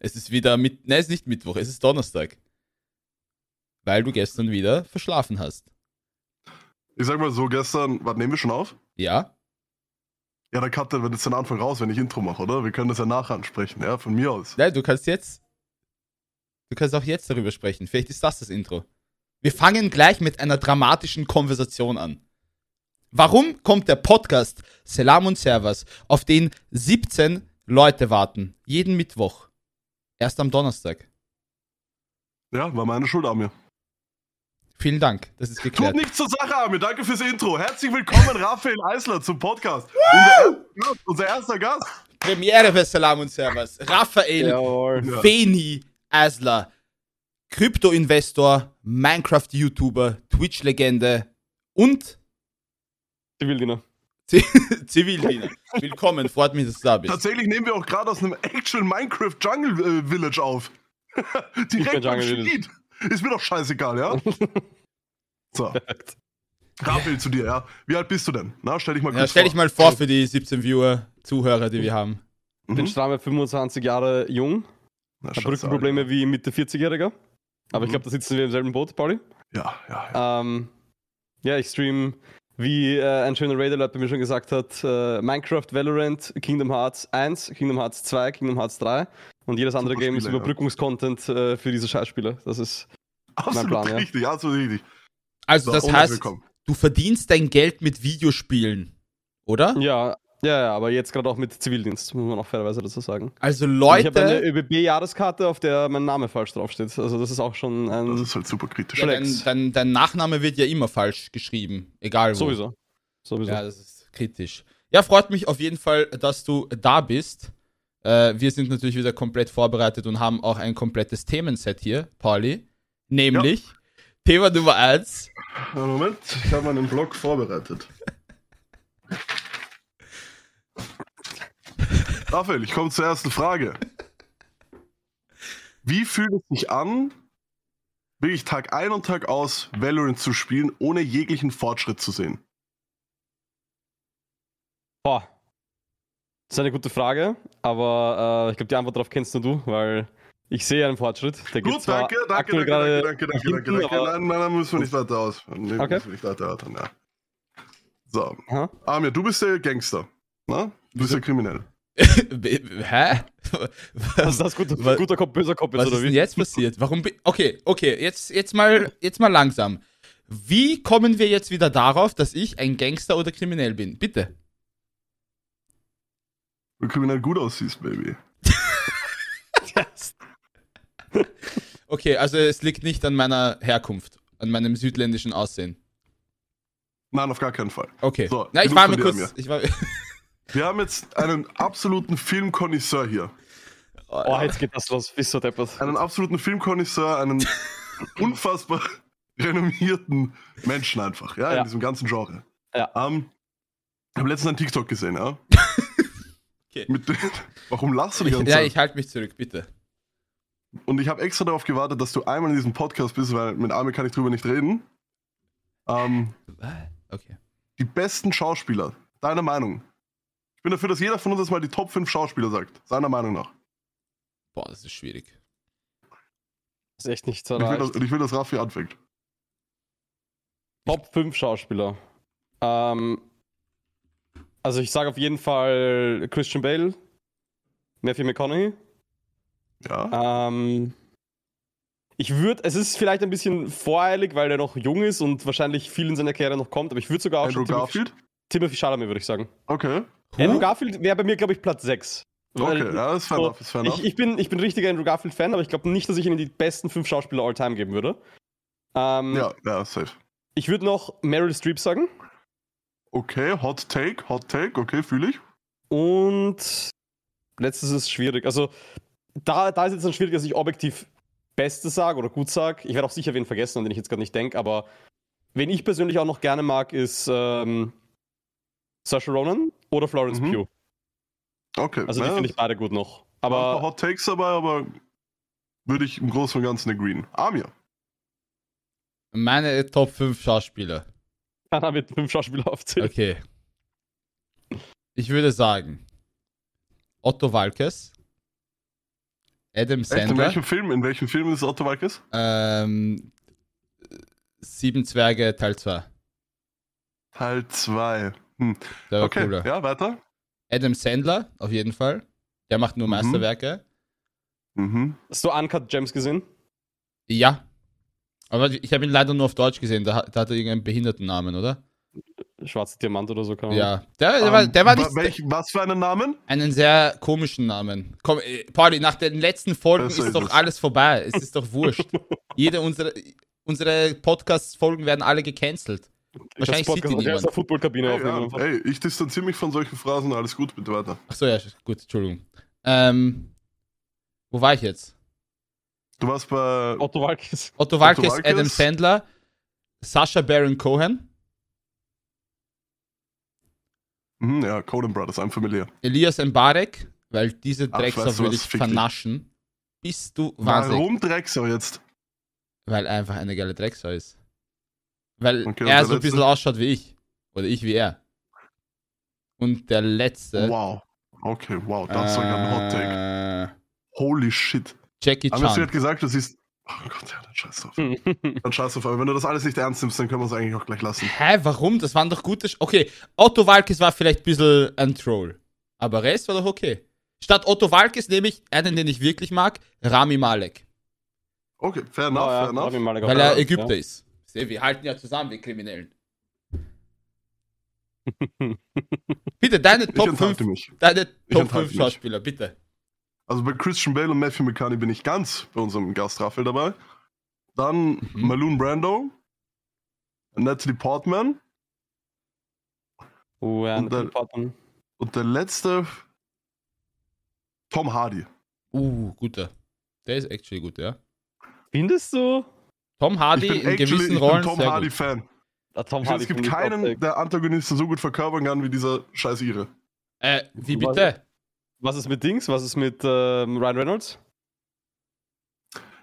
Es ist wieder mit. Nein, es ist nicht Mittwoch, es ist Donnerstag. Weil du gestern wieder verschlafen hast. Ich sag mal so, gestern, was nehmen wir schon auf? Ja? Ja, dann cut wenn jetzt den Anfang raus, wenn ich Intro mache, oder? Wir können das ja nachher ansprechen, ja, von mir aus. Nein, du kannst jetzt. Du kannst auch jetzt darüber sprechen. Vielleicht ist das das Intro. Wir fangen gleich mit einer dramatischen Konversation an. Warum kommt der Podcast Selam und Servas, auf den 17 Leute warten, jeden Mittwoch? Erst am Donnerstag. Ja, war meine Schuld an mir. Vielen Dank, das ist geklärt. Tut nichts zur Sache, Armin. Danke fürs Intro. Herzlich willkommen, Raphael Eisler, zum Podcast. unser, erster, unser erster Gast. Premiere für Salam und Servas. Raphael Jawohl. Feni Asler, Krypto-Investor, Minecraft-YouTuber, Twitch-Legende und Zivildiener. Zivildiener. Willkommen, freut mich, dass du da bist. Tatsächlich nehmen wir auch gerade aus einem Actual Minecraft Jungle äh, Village auf. Direkt am Jungle Street. Ist mir doch scheißegal, ja? so. Raphael zu dir, ja. Wie alt bist du denn? Na, stell dich mal kurz Ja, stell dich vor. mal vor für die 17 Viewer, Zuhörer, die wir haben. Bin Mhm. stramme 25 Jahre jung, Na, habe Rückenprobleme wie Mitte 40-Jähriger. Aber ich Mhm. glaube, da sitzen wir im selben Boot, Pauli. Ja, ja, ja. Ähm, ja, ich stream, wie äh, ein schöner Raider bei mir schon gesagt hat, äh, Minecraft, Valorant, Kingdom Hearts 1, Kingdom Hearts 2, Kingdom Hearts 3 und jedes andere Super Game ist Spiele, ja. Überbrückungskontent äh, für diese Scheißspiele. Das ist Absolut Plan, ja. richtig, absolut richtig. Also, So, das heißt, willkommen. du verdienst dein Geld mit Videospielen, oder? ja, ja, ja, aber jetzt gerade auch mit Zivildienst, muss man auch fairerweise dazu sagen. Also, Und Ich habe eine Leute, ÖBB-Jahreskarte, auf der mein Name falsch draufsteht. Also das ist auch schon ein... Das ist halt super kritisch. ja, dein, dein, dein Nachname wird ja immer falsch geschrieben, egal wo. Sowieso. Sowieso. Ja, das ist kritisch. Ja, freut mich auf jeden Fall, dass du da bist. Äh, wir sind natürlich wieder komplett vorbereitet und haben auch ein komplettes Themenset hier, Pauli. Nämlich Thema Nummer 1. Ja, Moment, ich habe meinen Blog vorbereitet. Raphael, ich komme zur ersten Frage. Wie fühlt es sich an, wirklich Tag ein und Tag aus Valorant zu spielen, ohne jeglichen Fortschritt zu sehen? Boah. Das ist eine gute Frage, aber äh, ich glaube, die Antwort darauf kennst nur du, weil ich sehe einen Fortschritt. Der Gut, danke, danke, danke, danke, danke, danke, danke, hinten, danke. aber- Nein, nein, müssen wir nicht weiter aus. Nee, Okay. müssen wir nicht weiter erörtern, ja. So, Aha. Amir, du bist der Gangster, ne? Du bist der Kriminell. Hä? Also das guter, Was- guter Kopf, böser Kopf Was jetzt, ist oder denn wie? jetzt passiert? Warum Okay, okay, jetzt, jetzt, mal, jetzt mal langsam. Wie kommen wir jetzt wieder darauf, dass ich ein Gangster oder kriminell bin? Bitte. Du kriminell gut aussiehst, Baby. Okay, also es liegt nicht an meiner Herkunft, an meinem südländischen Aussehen. Nein, auf gar keinen Fall. Okay. So, Na, ich war mir kurz. Ich war, Wir haben jetzt einen absoluten Filmkonnoisseur hier. Oh, jetzt geht das los. Bist du deppert. Einen absoluten Filmkonnoisseur, einen unfassbar renommierten Menschen einfach, ja, in Ja. diesem ganzen Genre. Ja. Ähm, ich habe letztens einen TikTok gesehen, ja. Okay. Mit, warum lachst du die ich, ganze ja, Zeit? ich halte mich zurück, bitte. Und ich habe extra darauf gewartet, dass du einmal in diesem Podcast bist, weil mit Armin kann ich drüber nicht reden. Ähm, Okay. die besten Schauspieler, deiner Meinung. Ich bin dafür, dass jeder von uns jetzt mal die Top 5 Schauspieler sagt, seiner Meinung nach. Boah, das ist schwierig. Das ist echt nicht so ich will, das, leicht. und ich will, dass Raffi anfängt. Top 5 Schauspieler. Ähm, also ich sage auf jeden Fall Christian Bale, Matthew McConaughey. Ja. Ähm, ich würde, es ist vielleicht ein bisschen voreilig, weil er noch jung ist und wahrscheinlich viel in seiner Karriere noch kommt, aber ich würde sogar auch Andrew schon Timothy, Garfield? Timothy Chalamet, würde ich sagen. Okay. Andrew Garfield wäre bei mir, glaube ich, Platz 6. Okay, ja, ist fair so, enough, ist fair enough. ich, ich, bin, ich bin richtiger Andrew Garfield-Fan, aber ich glaube nicht, dass ich ihm die besten fünf Schauspieler all time geben würde. Ähm, ja, ja, safe. Ich würde noch Meryl Streep sagen. Okay, Hot Take, Hot Take, okay, fühle ich. Und letztes ist schwierig. Also, da, da ist jetzt dann schwierig, dass ich objektiv Beste sage oder gut sage. Ich werde auch sicher wen vergessen, an den ich jetzt gerade nicht denke, aber wen ich persönlich auch noch gerne mag, ist ähm, Saoirse Ronan oder Florence Mhm. Pugh. Okay, Also, die ja, finde ich beide gut noch. ein paar Aber Hot Takes dabei, aber würde ich im Großen und Ganzen agreeen. Amir. Meine Top 5 Schauspieler. Anna wird fünf Schauspieler aufzählen. Okay. Ich würde sagen, Otto Walkes, Adam Echt? In Sandler. welchem Film? In welchem Film ist Otto Walkes? Ähm, Sieben Zwerge Teil 2. Teil 2. Hm. Der war Okay, cooler. ja, weiter. Adam Sandler, auf jeden Fall. Der macht nur Mhm. Meisterwerke. Mhm. Hast du Uncut Gems gesehen? Ja. Aber ich habe ihn leider nur auf Deutsch gesehen. Da, hat- da hat er irgendeinen Behindertennamen, oder? Schwarzer Diamant oder so, kann man. Ja. Der, der, war, der war Ähm, nicht. welch, was für einen Namen? einen sehr komischen Namen. Komm, äh, Pauli, nach den letzten Folgen Besser ist ist doch es. alles vorbei. Es ist doch wurscht. Jede unserer unsere Podcast-Folgen werden alle gecancelt. Wahrscheinlich sieht die niemand. aus der Footballkabine ja, einfach. ey, ich distanziere mich von solchen Phrasen. Alles gut, bitte weiter. Achso, ja, gut, Entschuldigung. Ähm, wo war ich jetzt? Du warst bei. Otto Walkes. Otto Walkes, Walkes. Adam Sandler, Sascha Baron Cohen, Mhm, ja, Conan Brothers, ein familiär. Elias Mbarek, weil diese Drecksau würde ich vernaschen. Bist du wahnsinnig. Warum Drecksau jetzt? Weil er einfach eine geile Drecksau ist. Weil Okay, er so ein bisschen ausschaut wie ich. Oder ich wie er. Und der letzte. Wow. Okay, wow, das ist sogar ein Hot Take. äh, Holy shit. Jackie Aber du Chan. hast gesagt, du siehst. Oh Gott, ja, dann scheiß drauf. Dann scheiß drauf. Aber wenn du das alles nicht ernst nimmst, dann können wir es eigentlich auch gleich lassen. Hä, warum? Das waren doch gute. Sch okay, Otto Walkes war vielleicht ein bisschen ein Troll. Aber Rest war doch okay. Statt Otto Walkes nehme ich einen, den ich wirklich mag, Rami Malek. Okay, fair enough, Ah, ja, fair enough. Weil er Ägypter Ja. ist. Seh, Wir halten ja zusammen, wir Kriminellen. Bitte, deine Ich Top enthalte 5, mich. deine Top enthalte 5 mich. Schauspieler, bitte. Also bei Christian Bale und Matthew McConaughey bin ich ganz bei unserem Gast Raphael dabei. Dann Mhm. Malone Brando, Natalie Portman Oh, ja, Und Natalie dann- Portman. und der letzte Tom Hardy. Uh, guter. Der ist actually gut, ja. Findest du? Tom Hardy ich bin in actually gewissen ich Rollen bin Tom sehr Hardy gut. Fan. Ah, Tom Ich finde, Hardy es gibt keinen, der Antagonisten so gut verkörpern kann wie dieser scheiß Ire. Äh, wie bitte? Was ist mit Dings? Was ist mit ähm, Ryan Reynolds?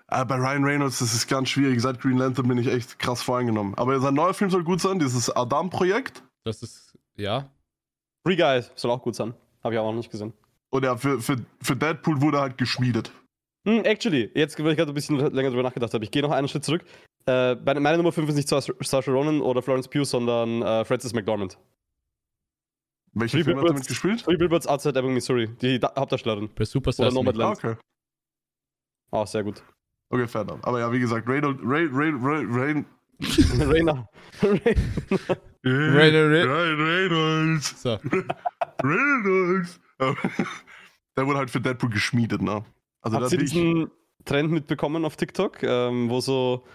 Äh, bei Ryan Reynolds, das ist ganz schwierig. Seit Green Lantern bin ich echt krass voreingenommen. Aber sein neuer Film soll gut sein, dieses Adam-Projekt. Das ist, ja. Free Guy soll auch gut sein. Habe ich auch noch nicht gesehen. Und ja, für, für, für Deadpool wurde er halt geschmiedet. Hm, actually, jetzt, weil ich gerade ein bisschen länger drüber nachgedacht habe, ich gehe noch einen Schritt zurück. Äh, meine, Nummer 5 ist nicht Sasha Saoirse Ronan oder Florence Pugh, sondern äh, Frances McDormand. Welchen Three Film hat er Billboards- damit gespielt? Three Billboards Outside Ebbing, Missouri. Die da Hauptdarstellerin. Bei Super Oder. Nomadland. Ah, okay. Ah, sehr gut. Okay, fair enough. Aber ja, wie gesagt, Reynolds, Ray, Ray, Ray, Ray, Rainer. Ryan Reynolds. So. Reynolds. Der wurde halt für Deadpool geschmiedet, ne? Also da Habt ihr diesen Trend mitbekommen auf TikTok, ähm, wo so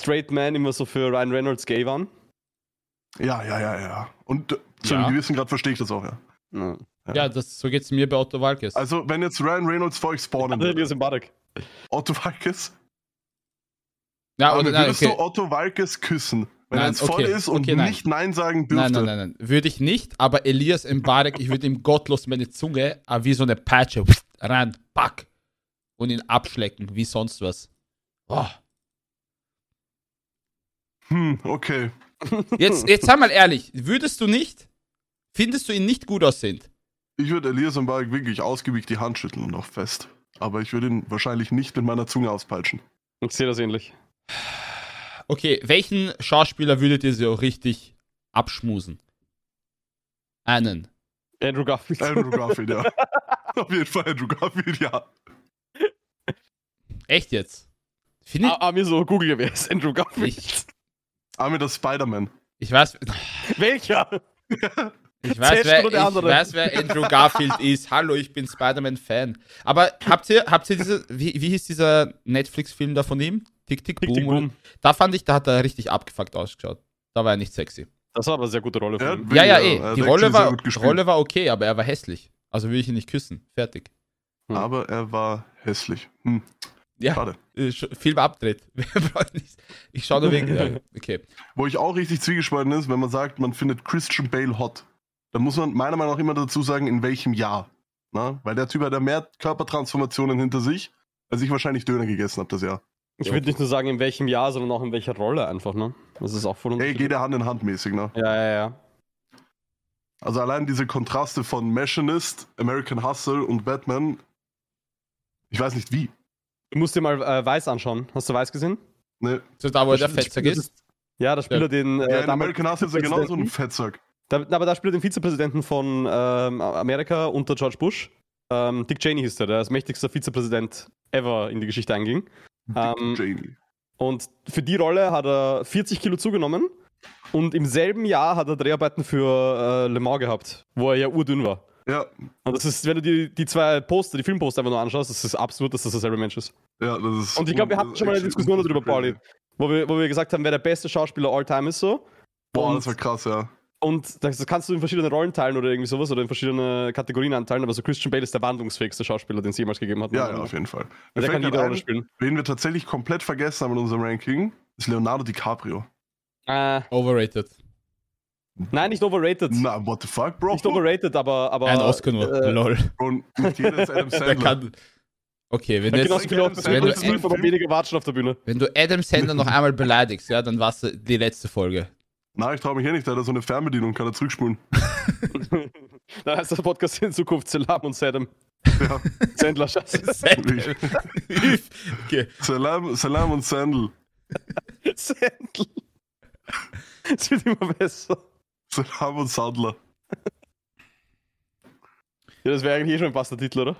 Straight Men immer so für Ryan Reynolds gay waren? ja, ja, ja, ja. Und äh, zu Ja. einem gewissen Grad verstehe ich das auch, ja. Ja. Ja, das, so geht's mir bei Otto Walkes. Also, wenn jetzt Ryan Reynolds vor euch spawnen André würde, Elias Mbarek. Otto Walkes, ja, oder, nein, würdest okay. du Otto Walkes küssen, wenn Nein, er jetzt voll okay, ist und okay, nein. nicht Nein sagen dürfte? Nein, nein, nein, nein. Würde ich nicht, aber Elias Mbarek, ich würde ihm gottlos meine Zunge äh, wie so eine Peitsche rein, pack, und ihn abschlecken, wie sonst was. Oh. Hm, okay. Jetzt, jetzt sei mal ehrlich, würdest du nicht, findest du ihn nicht gut aussehend? Ich würde Elias Mbarek wirklich ausgiebig die Hand schütteln und auch fest. Aber ich würde ihn wahrscheinlich nicht mit meiner Zunge auspeitschen. Ich sehe das ähnlich. Okay, welchen Schauspieler würdet ihr so richtig abschmusen? Einen. Andrew Garfield. Andrew Garfield, ja. Auf jeden Fall Andrew Garfield, ja. Echt jetzt? Finde ah, ah, mir so Google, wer ist Andrew Garfield? ich, Aber das Spider-Man. ich weiß, Welcher? Ich weiß, wer, ich der andere? weiß, wer Andrew Garfield ist. Hallo, ich bin Spider-Man-Fan. Aber habt ihr, habt ihr diese, wie, wie hieß dieser Netflix-Film da von ihm? Tick, tick, Tick, boom. tick, boom. Da fand ich, da hat er richtig abgefuckt ausgeschaut. Da war er nicht sexy. Das war aber eine sehr gute Rolle Ja, von ihm. Ja, ja, eh. Die Rolle war. Rolle war okay, aber er war hässlich. Also will ich ihn nicht küssen. Fertig. Hm. Aber er war hässlich. Hm, Ja, schade. äh, Film abdreht. ich schaue nur wegen. Ja, okay. Wo ich auch richtig zwiegespalten ist, wenn man sagt, man findet Christian Bale hot, dann muss man meiner Meinung nach immer dazu sagen, in welchem Jahr. Na? Weil der Typ hat ja mehr Körpertransformationen hinter sich, als ich wahrscheinlich Döner gegessen habe das Jahr. Ich würde nicht nur sagen, in welchem Jahr, sondern auch in welcher Rolle einfach, ne? Das ist auch voll Ey, geht ja Hand in Hand mäßig, ne? Ja, ja, ja. Also allein diese Kontraste von Machinist, American Hustle und Batman Ich weiß nicht wie. Du musst dir mal äh, Weiß anschauen. Hast du Weiß gesehen? Ne. So da, wo Das der Fettsack das ist. Ja, da spielt Ja. er den. Ja, Äh, in damals American Hustle ist er genauso ein Vizepräsidenten. Fettsack. Da, aber da spielt er den Vizepräsidenten von ähm, Amerika unter George Bush. Ähm, Dick Cheney hieß der, der als mächtigster Vizepräsident ever in die Geschichte einging. Ähm, Jamie. Und für die Rolle hat er 40 Kilo zugenommen. Und im selben Jahr hat er Dreharbeiten für äh, Le Mans gehabt, wo er ja urdünn war. Ja, Und das ist, wenn du die, die zwei Poster, die Filmposter einfach nur anschaust, das ist absurd, dass das derselbe Mensch ist. ja, das ist. Und ich glaube, wir hatten schon mal eine Diskussion darüber. Pauli, wo wir, wo wir gesagt haben, wer der beste Schauspieler all time ist so. Boah, Und- das war krass, ja. Und das kannst du in verschiedene Rollen teilen oder irgendwie sowas oder in verschiedene Kategorien anteilen, aber so Christian Bale ist der wandlungsfähigste Schauspieler, den es jemals gegeben hat. Ja, ja, auf jeden Fall. Der kann jede Rolle spielen. Wen wir tatsächlich komplett vergessen haben in unserem Ranking, ist Leonardo DiCaprio. Äh, Overrated. Nein, nicht overrated. Na, what the fuck, Bro? Nicht overrated, aber. aber Ein Oscar nur. Äh, Lol. Bro, nicht jeder ist Adam Der Sandler. kann. Okay, wenn jetzt, wenn du- weniger Watschen auf der Bühne. wenn du Adam Sandler noch einmal beleidigst, ja, dann war's die letzte Folge. Na, ich traue mich eh nicht, da hat er so eine Fernbedienung, kann er zurückspulen. Dann heißt der Podcast in Zukunft Salam und Saddam. Ja. Sandler, scheiße. Sandler. okay. Salam, Salam und Sandel. Sandl. Es wird immer besser. Salam und Sandler. Ja, das wäre eigentlich eh schon ein passender Titel, oder?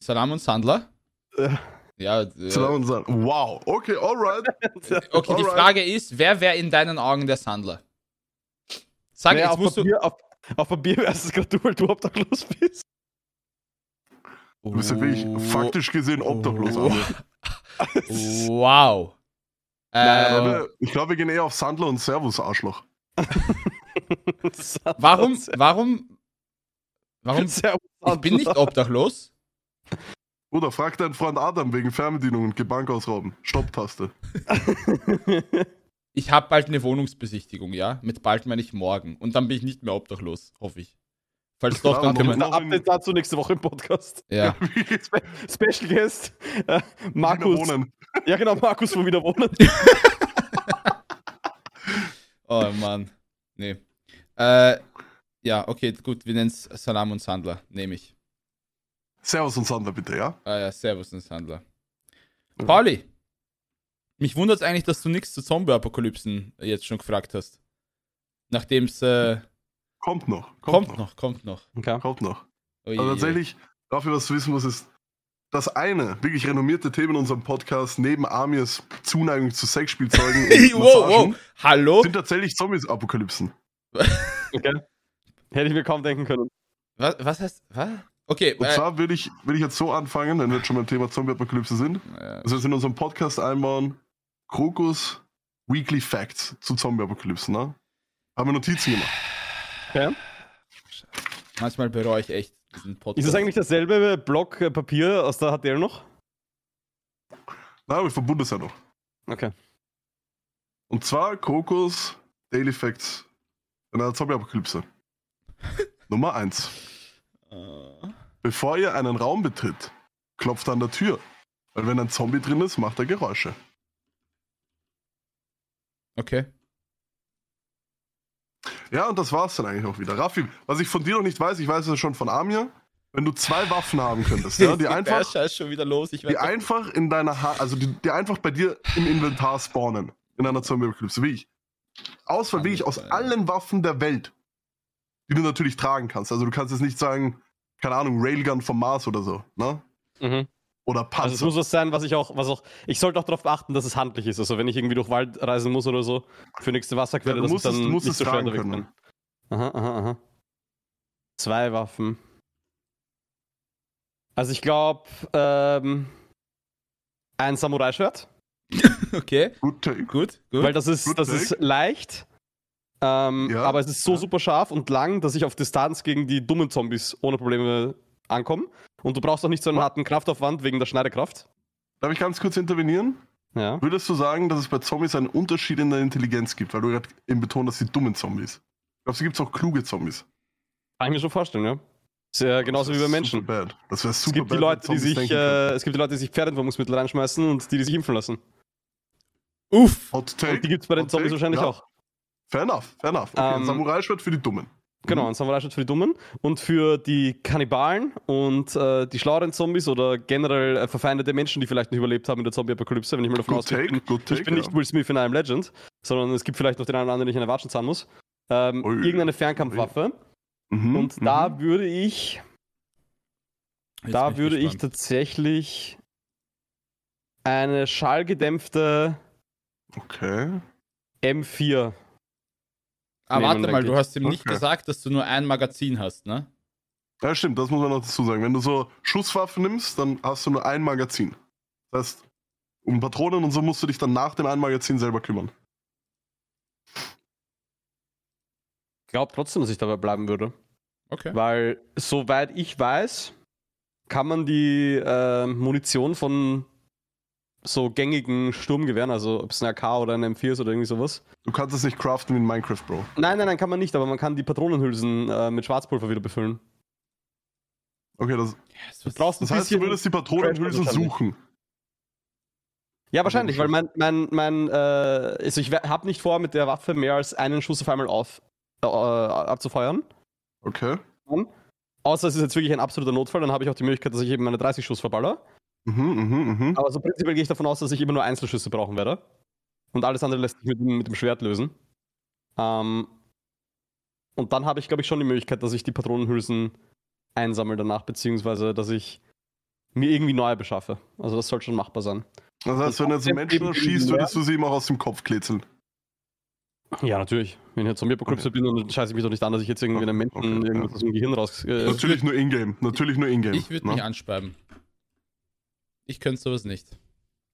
Salam und Sandler? Äh. Ja, äh, Salam und Sandler. Wow, okay, alright. okay, die Alright. Frage ist, wer wäre in deinen Augen der Sandler? Sag, Naja, jetzt auf, musst du... Papier, auf, auf Papier wärst es gerade du, weil du obdachlos bist. Du bist ja wirklich faktisch gesehen obdachlos. Oh. Wow. Nein, Äh, Aber ich glaube, wir gehen eher auf Sandler und Servus, Arschloch. Warum, warum, warum, ich bin nicht obdachlos. Oder frag deinen Freund Adam wegen Fernbedienung und geh Bank ausrauben. Stopptaste. Ich habe bald eine Wohnungsbesichtigung, ja? Mit bald meine ich morgen. Und dann bin ich nicht mehr obdachlos, hoffe ich. Falls doch, Ja, dann können wir... noch- Na, Update dazu nächste Woche im Podcast. Ja. Spe Special Guest äh, Markus. Wieder wohnen. Ja, genau, Markus von wieder wohnen. Oh Mann. Nee. Äh, ja, okay, gut, wir nennen es Salam und Sandler, nehme ich. Servus und Sandler bitte, ja? Ah ja, Servus und Sandler. Pauli, mich wundert es eigentlich, dass du nichts zu Zombie-Apokalypsen jetzt schon gefragt hast. Nachdem es äh, Kommt noch. kommt, noch, kommt noch. Okay. Kommt noch. Aber ui, ui. tatsächlich, dafür was zu wissen muss, ist das eine wirklich renommierte Thema in unserem Podcast, neben Amirs Zuneigung zu Sexspielzeugen und wow, Massagen, wow. Hallo? sind tatsächlich Zombies-Apokalypsen. okay. Hätte ich mir kaum denken können. Was, was heißt. Was? Okay, Und äh, zwar würde ich, würde ich jetzt so anfangen, wenn wir jetzt schon beim Thema Zombie-Apokalypse sind. äh, Also jetzt in unserem Podcast einbauen, Krokus Weekly Facts zu Zombie-Apokalypsen, ne? Haben wir Notizen gemacht. Okay. manchmal bereue ich echt. Ist das eigentlich dasselbe Block äh, Papier aus der HTL noch? Na, aber ich verbunde es ja noch. Okay. Und zwar Krokus Daily Facts in einer Zombie-Apokalypse. Nummer 1. Äh, Bevor ihr einen Raum betritt, klopft an der Tür. Weil wenn ein Zombie drin ist, macht er Geräusche. okay. Ja, und das war's dann eigentlich auch wieder. Raffi, was ich von dir noch nicht weiß, ich weiß es schon von Amir, wenn du zwei Waffen haben könntest, ja, die einfach, schon wieder los. Ich die einfach in deiner ha also die, die einfach bei dir im Inventar spawnen, in einer Zombie-Apokalypse, wie ich. Auswahl wie ich aus allen Waffen der Welt, die du natürlich tragen kannst. Also du kannst jetzt nicht sagen, keine Ahnung, Railgun vom Mars oder so, ne? Mhm. Oder Panzer. Also es muss was sein, was ich auch, was auch. Ich sollte auch darauf achten, dass es handlich ist. Also wenn ich irgendwie durch Wald reisen muss oder so, für nächste Wasserquelle, Ja, du dass musst ich es- dann musst nicht es so schwer unterwegs bin. Aha, aha, aha. Zwei Waffen. Also ich glaube, ähm, ein Samurai-Schwert, Okay, Good take. gut, gut. weil das ist, Good das take. ist leicht. Ähm, Ja, aber es ist so ja. super scharf und lang, dass ich auf Distanz gegen die dummen Zombies ohne Probleme ankomme. Und du brauchst auch nicht so einen harten Kraftaufwand wegen der Schneidekraft. Darf ich ganz kurz intervenieren? Ja. Würdest du sagen, dass es bei Zombies einen Unterschied in der Intelligenz gibt? Weil du gerade eben betont hast, die dummen Zombies. Glaubst du, gibt es auch kluge Zombies? Kann ich mir schon vorstellen, ja. Ist ja genauso wie bei Menschen. Bad. Das wäre Es super gibt, die bad, Leute, wenn die sich, äh, es gibt die Leute, die sich Pferdentwurmungsmittel reinschmeißen und die, die sich impfen lassen. Uff. Hot take. Und die gibt es bei den Hot Zombies take, wahrscheinlich ja. auch. Fair enough, fair enough. Okay, Ähm, ein Samurai-Schwert für die Dummen. Genau, ein Samurai-Schwert für die Dummen. Und für die Kannibalen und äh, die schlaueren Zombies oder generell äh, verfeindete Menschen, die vielleicht nicht überlebt haben in der Zombie-Apokalypse, wenn ich mal davon Good ausgehe. take, Ich bin, good take, ich bin nicht ja. Will Smith in Am Legend, sondern es gibt vielleicht noch den einen oder anderen, den ich eine Watschen zahlen muss. Ähm, Ui. irgendeine Fernkampfwaffe. Mhm, Und mhm. da würde ich, Jetzt da bin würde ich gespannt. tatsächlich eine schallgedämpfte Okay. M4. Ah, warte mal, du hast ihm nicht Okay. gesagt, dass du nur ein Magazin hast, ne? Ja, stimmt, das muss man noch dazu sagen. Wenn du so Schusswaffen nimmst, dann hast du nur ein Magazin. Das heißt, um Patronen und so musst du dich dann nach dem einen Magazin selber kümmern. Ich glaube trotzdem, dass ich dabei bleiben würde. Okay. Weil, soweit ich weiß, kann man die äh, Munition von so gängigen Sturmgewehren, also ob es ein AK oder ein M4 ist oder irgendwie sowas. Du kannst es nicht craften wie in Minecraft, Bro. Nein, nein, nein, kann man nicht, aber man kann die Patronenhülsen äh, mit Schwarzpulver wieder befüllen. Okay, das, Yes, Du brauchst das heißt, du würdest die Patronenhülsen suchen. Ja, wahrscheinlich, weil mein, mein, mein, äh, also ich habe nicht vor, mit der Waffe mehr als einen Schuss auf einmal auf, äh, abzufeuern. Okay. Außer es ist jetzt wirklich ein absoluter Notfall, dann habe ich auch die Möglichkeit, dass ich eben meine 30 Schuss verballer. Mhm, mhm, mhm. Aber so prinzipiell gehe ich davon aus, dass ich immer nur Einzelschüsse brauchen werde. Und alles andere lässt sich mit, dem- mit dem Schwert lösen. Ähm, und dann habe ich, glaube ich, schon die Möglichkeit, dass ich die Patronenhülsen einsammle danach, beziehungsweise dass ich mir irgendwie neue beschaffe. Also das soll schon machbar sein. Das heißt, wenn du jetzt einen Menschen erschießt, würdest du sie ihm auch aus dem Kopf klätzeln. Ja, natürlich. Wenn ich jetzt Zombie-Apokalypse bin, dann scheiße ich mich doch nicht an, dass ich jetzt irgendwie einem Menschen Okay, irgendwas ja. aus dem Gehirn raus. Äh, Natürlich nur Ingame. Natürlich nur Ingame. Ich würde ne? mich anspeiben. Ich könnte sowas nicht.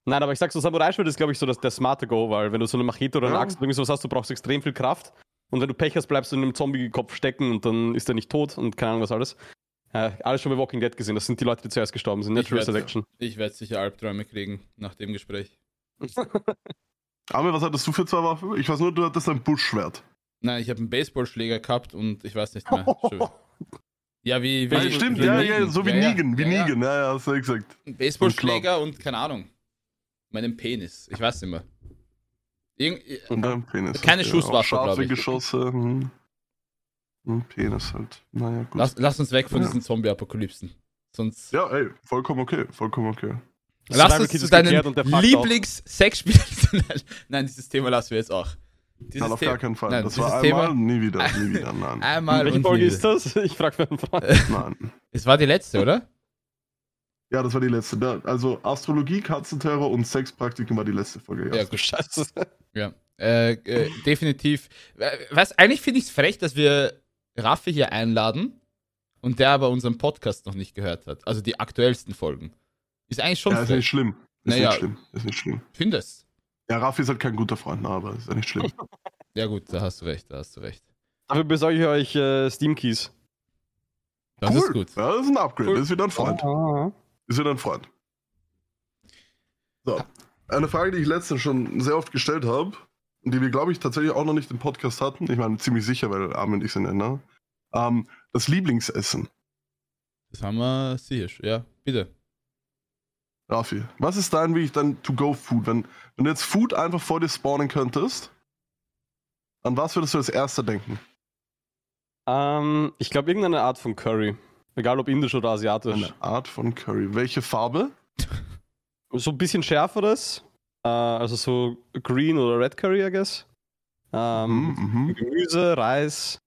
Nein, aber ich sag so, Samurai-Schwert ist, glaube ich, so das, der smarte Go, weil wenn du so eine Machete oder eine Ja. Axt oder irgendwie sowas hast, du brauchst extrem viel Kraft. Und wenn du Pech hast, bleibst du in einem Zombie-Kopf stecken und dann ist er nicht tot und keine Ahnung was alles. Äh, alles schon bei Walking Dead gesehen. Das sind die Leute, die zuerst gestorben sind. Ich Natural Selection. Ich werde sicher Albträume kriegen nach dem Gespräch. Amir, was hattest du für zwei Waffen? Ich weiß nur, du hattest ein Buschschwert. Nein, ich habe einen Baseballschläger gehabt und ich weiß nicht mehr. Ja, wie. wie Ja, stimmt, wie ja, ja, so wie Ja, ja. Negan, wie Ja, ja. Negan, ja, ja, hast du gesagt. Ein Baseballschläger und keine Ahnung. Meinen Penis. Ich weiß nicht mehr. Irgend, Und ein Penis. Keine okay. Schusswaffe, Auch Scharfe glaub ich. Geschosse. Hm. Ein Penis halt. Naja, gut. lass, lass uns weg von Ja. diesen Zombie-Apokalypsen. Sonst. Ja, ey, vollkommen okay, vollkommen okay. Lass Survival uns zu ist deinen geklärt und der Fakt auch. Lieblings-Sexspiel. Nein, Nein, dieses Thema lassen wir jetzt auch. Dieses Nein, auf gar keinen Fall. Nein, das war Thema- einmal, nie wieder, nie wieder, nein. Einmal Welche Folge ist das? Ich frage für einen Freund. nein. Es war die letzte, oder? Ja, das war die letzte. Also Astrologie, Katzenterror und Sexpraktiken war die letzte Folge. Ja, Ja, gut. Scheiße. Ja. Äh, äh, definitiv. Äh, Was, eigentlich finde ich es frech, dass wir Raffi hier einladen und der aber unseren Podcast noch nicht gehört hat. Also die aktuellsten Folgen. Ist eigentlich schon ja ist nicht frech. schlimm. Ist Naja. nicht schlimm. Ist nicht schlimm. Ich finde es. Ja, Raffi ist halt kein guter Freund, na, aber ist ja nicht schlimm. Ja gut, da hast du recht, da hast du recht. Dafür besorge ich euch äh, Steam Keys. Das ist gut. Ja, das ist ein Upgrade. Cool. Das ist wieder ein Freund. Ah. Ist wieder ein Freund. So. Eine Frage, die ich letztens schon sehr oft gestellt habe und die wir, glaube ich, tatsächlich auch noch nicht im Podcast hatten. Ich meine, ziemlich sicher, weil Armin und ich sind ne? Ähm, das Lieblingsessen. Das haben wir sicher. Ja, bitte. Rafi, was ist dein, wie ich dein To-Go-Food? Wenn, wenn du jetzt Food einfach vor dir spawnen könntest, an was würdest du als erster denken? Ähm, ich glaube, irgendeine Art von Curry. Egal ob indisch oder asiatisch. Eine Art von Curry. Welche Farbe? So ein bisschen schärferes. Äh, also so Green oder Red Curry, I guess. Ähm, Mhm, mhm. Gemüse, Reis.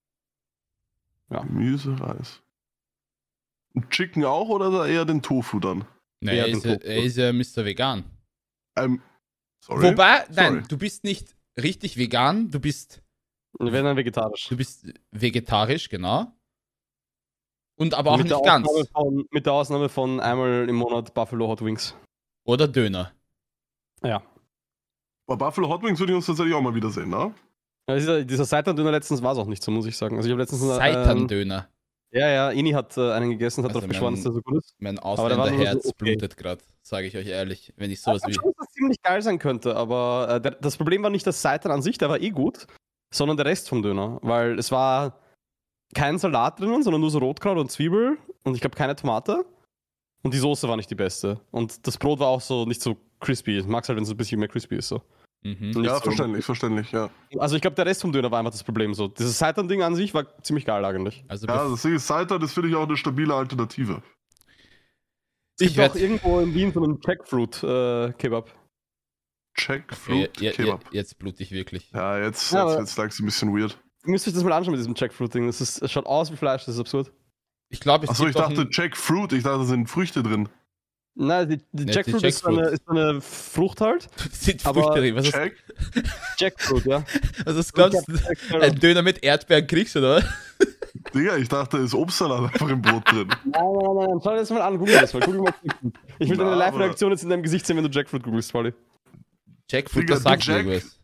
Ja. Gemüse, Reis. Und Chicken auch oder eher den Tofu dann? Ja, er, ist, er ist ja Mr. Vegan. Ähm, sorry. Wobei, nein, Sorry. du bist nicht richtig vegan, du bist, Wir werden dann vegetarisch. du bist vegetarisch, genau. Und aber auch mit, nicht ganz. Von, mit der Ausnahme von einmal im Monat Buffalo Hot Wings. Oder Döner. Ja. Bei Buffalo Hot Wings würde ich uns tatsächlich auch mal wiedersehen, ne? Ja, Dieser, dieser Seitan-Döner letztens war es auch nicht so, muss ich sagen. Also ich habe letztens einen, ähm, Seitan-Döner. Ja, ja, Ini hat äh, einen gegessen, hat Also darauf geschworen, dass der so gut ist. Mein Ausländerherz so okay. blutet gerade, sage ich euch ehrlich, wenn ich sowas Ich wie. glaube schon, dass das ziemlich geil sein könnte, aber äh, der, das Problem war nicht das Seitan an sich, der war eh gut, sondern der Rest vom Döner, weil es war kein Salat drinnen, sondern nur so Rotkraut und Zwiebel und ich glaube keine Tomate. Und die Soße war nicht die beste. Und das Brot war auch so nicht so crispy. Ich mag es halt, wenn es ein bisschen mehr crispy ist. So. Mhm. Ja, so- verständlich, verständlich, ja. Also ich glaube, der Rest vom Döner war einfach das Problem so. Dieses Seitan-Ding an sich war ziemlich geil eigentlich. Also Ja, bef- das ist Cider, das finde ich auch eine stabile Alternative. Es ich auch werde irgendwo in Wien so einen Jackfruit-Kebab. Jackfruit ja, ja, Kebab. jetzt blutig wirklich. Ja, jetzt, Ja, jetzt, jetzt langsam ein bisschen weird. Ihr müsst euch das mal anschauen mit diesem Jackfruit-Ding. Das, ist- es schaut aus wie Fleisch, das ist absurd. Ich glaube, es Achso, ich dachte ein, Jackfruit, ich dachte, da sind Früchte drin. Nein, die, die die Jackfruit, Ist, so Jackfruit. eine, ist eine Frucht halt. sind aber Früchte drin. Was, ist, Jack? Jackfruit, ja. was ist, glaubst du, ein Döner mit Erdbeeren kriegst, oder? was? Digga, ich dachte, da ist Obstsalat einfach im Brot drin. Nein, nein, nein, nein. Schau dir das mal an. Google das mal. Google mal Jackfruit. Ich will deine Live-Reaktion jetzt in deinem Gesicht sehen, wenn du Jackfruit googelst, Pauli. Jackfruit, Digga, das sagt mir Jack- irgendwas.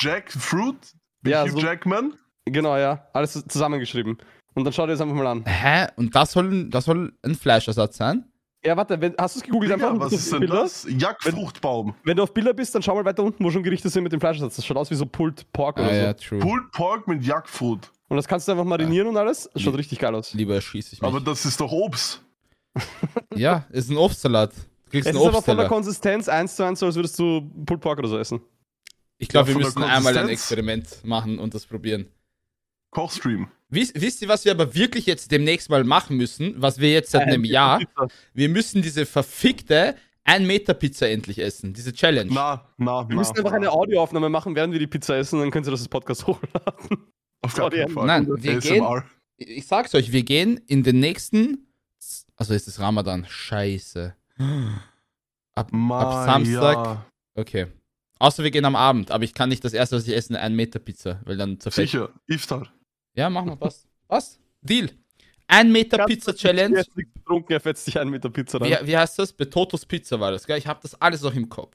Jackfruit? Wie Ja, Hugh so- Jackman? Genau, ja. Alles zusammengeschrieben. Und dann schau dir das einfach mal an. Hä? Und das soll, das soll ein Fleischersatz sein? Ja, warte, wenn, hast du es gegoogelt Digga, einfach? was auf ist denn Bilder? das? Jackfruchtbaum. Wenn du auf Bilder bist, dann schau mal weiter unten, wo schon Gerichte sind mit dem Fleischersatz. Das schaut aus wie so Pulled Pork oder Ah so. ja, true. Pulled Pork mit Jackfruit. Und das kannst du einfach marinieren und alles. Das schaut richtig geil aus. Lieber schieße ich mich. Aber das ist doch Obst. ja, ist ein Obstsalat. Du kriegst Es einen ist aber von der. Konsistenz eins zu eins so, als würdest du Pulled Pork oder so essen. Ich glaube, Ja, wir müssen einmal ein. Experiment machen und das probieren. Kochstream. Wisst, wisst ihr, was wir aber wirklich jetzt demnächst mal machen müssen? Was wir jetzt seit einem Jahr. Wir müssen diese verfickte 1 Meter Pizza endlich essen. Diese Challenge. Na, na, Wir na. müssen einfach eine Audioaufnahme machen, während wir die Pizza essen, dann könnt ihr das als Podcast hochladen. Auf gar keinen Fall. Nein, wir gehen, ASMR. ich sag's euch, wir gehen in den nächsten, also ist es Ramadan, scheiße. Ab, ab Samstag, Ja. okay. Außer wir gehen am Abend, aber ich kann nicht das erste, was ich esse, eine 1 Meter Pizza, weil dann zerfällt. Sicher, Iftar. Ja, machen wir, passt. Was? Deal. 1 Meter Pizza Challenge. Er ist nicht betrunken, er fetzt sich einen mit der Pizza rein. Wie, wie heißt das? Betotos Pizza war das, gell? Ich habe das alles noch im Kopf.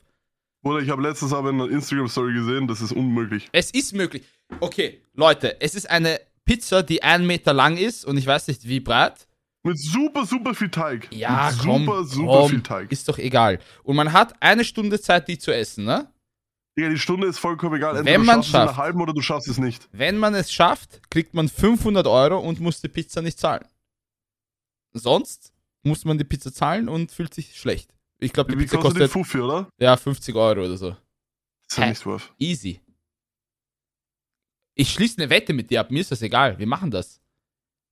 Oder ich habe letztens aber in einer Instagram-Story gesehen, das ist unmöglich. Es ist möglich. Okay, Leute, es ist eine Pizza, die einen Meter lang ist und ich weiß nicht wie breit. Mit super, super viel Teig. Ja, Mit komm, super, super komm, viel Teig. Ist doch egal. Und man hat eine Stunde Zeit, die zu essen, ne? Digga, die Stunde ist vollkommen egal. Wenn Entweder du man schaffst es in einer schafft. halben oder du schaffst es nicht. Wenn man es schafft, kriegt man 500 Euro und muss die Pizza nicht zahlen. Sonst muss man die Pizza zahlen und fühlt sich schlecht. Ich glaube, die Wie Pizza kostet Fuffi, oder? ja 50 Euro oder so. Das ist ja nicht worth. Easy. Ich schließe eine Wette mit dir ab, mir ist das egal. Wir machen das.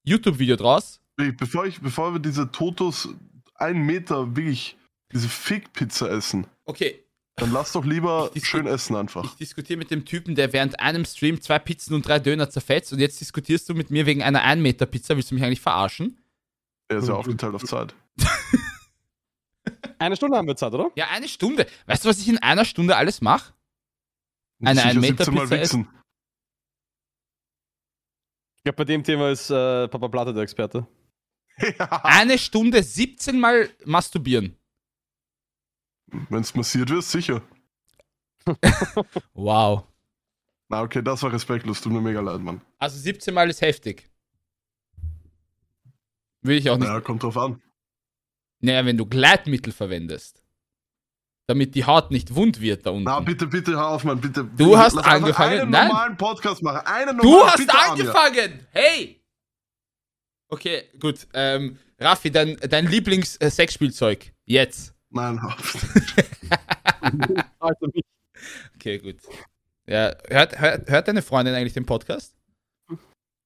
YouTube-Video draus. Bevor, ich, bevor wir diese Totos einen Meter wirklich diese Fick-Pizza essen, Okay, dann lass doch lieber schön essen einfach. Ich diskutiere mit dem Typen, der während einem Stream zwei Pizzen und drei Döner zerfetzt und jetzt diskutierst du mit mir wegen einer 1 Meter Pizza. Willst du mich eigentlich verarschen? Der ist ja aufgeteilt auf Zeit. Eine Stunde haben wir Zeit, oder? Ja, eine Stunde. Weißt du, was ich in einer Stunde alles mache? Eine Sicher 1 Meter 17 Mal Pizza wichsen. Ich glaube, bei dem Thema ist äh, Papa Platte der Experte. Ja. Eine Stunde 17 Mal masturbieren. Wenn es massiert wird, sicher. Wow. Na, okay, das war respektlos. Tut mir mega leid, Mann. Also 17 Mal ist heftig. Will ich auch nicht. Ja, kommt drauf an. Naja, wenn du Gleitmittel verwendest, damit die Haut nicht wund wird da unten. Na, bitte, bitte, hör auf, Mann, bitte. Du hast Lass einfach angefangen? Einen Nein. normalen Podcast machen. Einen Du normalen hast bitte, Amir. angefangen! Hey! Okay, gut. Ähm, Raffi, dein, dein Lieblings-Sexspielzeug. Jetzt. Auf. Also nicht. Okay, gut. Ja, hört, hört, hört deine Freundin eigentlich den Podcast?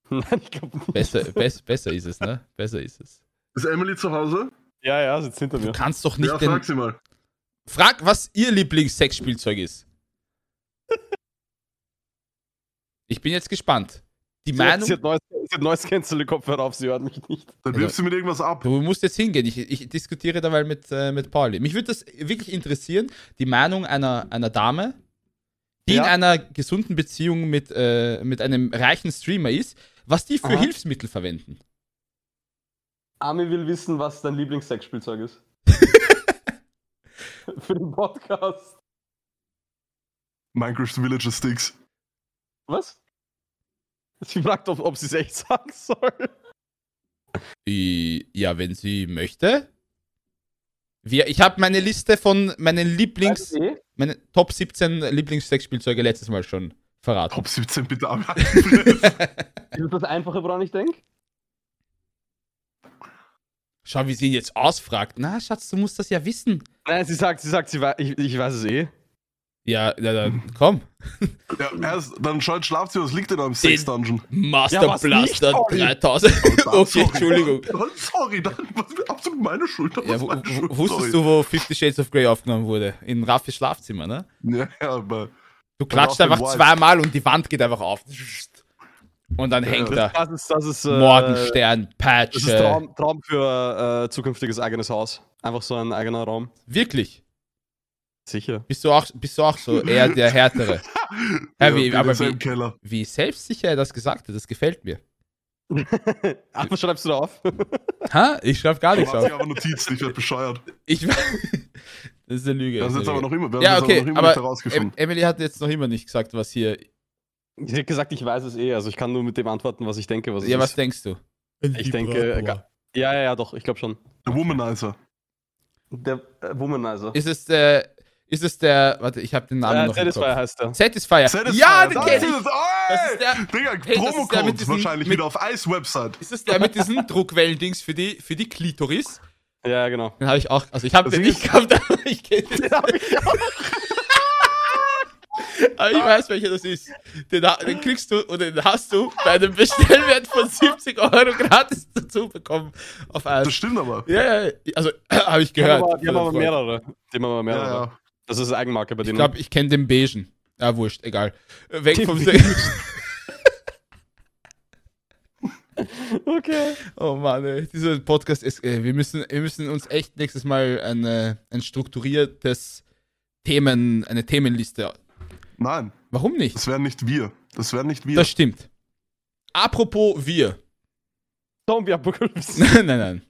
Nein, ich glaube nicht. Besser, bess, besser ist es, ne? Besser ist es. Ist Emily zu Hause? Ja, ja, sitzt hinter Du mir. kannst doch nicht ja, den. frag sie mal. Frag, was ihr Lieblings-Sexspielzeug ist. Ich bin jetzt gespannt. Die Sie hat, Meinung. sie hat neues, sie hat neues Cancel-Kopfhörer auf, sie hört mich nicht. Dann Also- wirfst du mit irgendwas ab. Du musst jetzt hingehen. Ich, ich diskutiere dabei mit, äh, mit Pauli. Mich würde das wirklich interessieren, die Meinung einer, einer Dame, die Ja. in einer gesunden Beziehung mit, äh, mit einem reichen Streamer ist, was die für Aha. Hilfsmittel verwenden. Ami will wissen, was dein Lieblings-Sexspielzeug ist. Für den Podcast. Minecraft Villager Sticks. Was? Sie fragt, ob, ob sie es echt sagen soll. I- Ja, wenn sie möchte. Wir, ich habe meine Liste von meinen Lieblings, Eh? meine Top 17 Lieblings-Sexspielzeuge letztes Mal schon verraten. Top 17 bitte ab. Ist das das Einfache, woran ich denke? Schau, wie sie ihn jetzt ausfragt. Na, Schatz, du musst das ja wissen. Nein, sie sagt, sie sagt, sie ich, ich weiß es eh. Ja, ja dann komm. Ja, erst, dann schaut Schlafzimmer, was liegt denn da im Sex Dungeon? Master Ja, Blaster nicht, Olli? 3000. okay, Sorry. Entschuldigung. Sorry, dann, was absolut meine Schuld. Ja, meine Schuld, wusstest sorry. du, wo Fifty Shades of Grey aufgenommen wurde? In Raffis Schlafzimmer, ne? Ja, aber. Du klatscht einfach zweimal und die Wand geht einfach auf. Und dann hängt das- da Das ist, das ist, äh, Morgenstern, Patch. Das ist Traum, Traum für äh, zukünftiges eigenes Haus. Einfach so ein eigener Raum. Wirklich? Sicher. Bist du auch, bist du auch so eher der Härtere? Ja, wie- aber wie- Keller. Wie selbstsicher er das gesagt hat, das gefällt mir. Ach, was schreibst du da auf? Ha? Ich schreibe gar nichts auf. aber Notizen, ich werde bescheuert. Ich, das ist eine Lüge. Das ist jetzt aber noch immer, wir haben ja, das okay, aber noch immer aber nicht em herausgefunden. Emily hat jetzt noch immer nicht gesagt, was hier. Ich hätte gesagt, ich weiß es eh. Also ich kann nur mit dem antworten, was ich denke, was es Ja, was ist. denkst du? Ich denke, Ja, ja, ja, doch, ich glaube schon. Der Womanizer. Der äh, Womanizer. Ist es der. Ist es der. Warte, ich habe den Namen Äh, noch im Satisfyer Kopf. heißt der. Satisfier. Satisfier, Ja, den das kenn ist ich. es. Das ist der- Digga, Hey, das Promocode diesen- wahrscheinlich mit- wieder auf Ice-Website. Ist es der mit diesen Druckwellen-Dings für die, für die Klitoris? Ja, genau. Den habe ich auch. Also, ich habe Das den nicht gehabt, aber ich kenne den. Aber ich weiß, welcher das ist. Den, den kriegst du oder den hast du bei einem Bestellwert von 70 Euro gratis dazu bekommen. Auf Das Eis. stimmt aber. Ja, ja, also habe ich Die haben gehört. aber, die haben aber Freund. mehrere. Die haben aber Ja, mehrere. ja. Das ist Eigenmarke bei Ich denen. glaube, ich kenne den Beigen. Ja, wurscht, egal. Weg Den vom Beigen. okay. Oh Mann, ey. dieser Podcast ist. Äh, wir, müssen, wir müssen uns echt nächstes Mal eine, ein strukturiertes Themen, eine Themenliste. Nein, Warum nicht? das wären nicht wir. Das wären nicht wir. Das stimmt. Apropos wir. Zombie-Apokalypse. nein, nein, nein.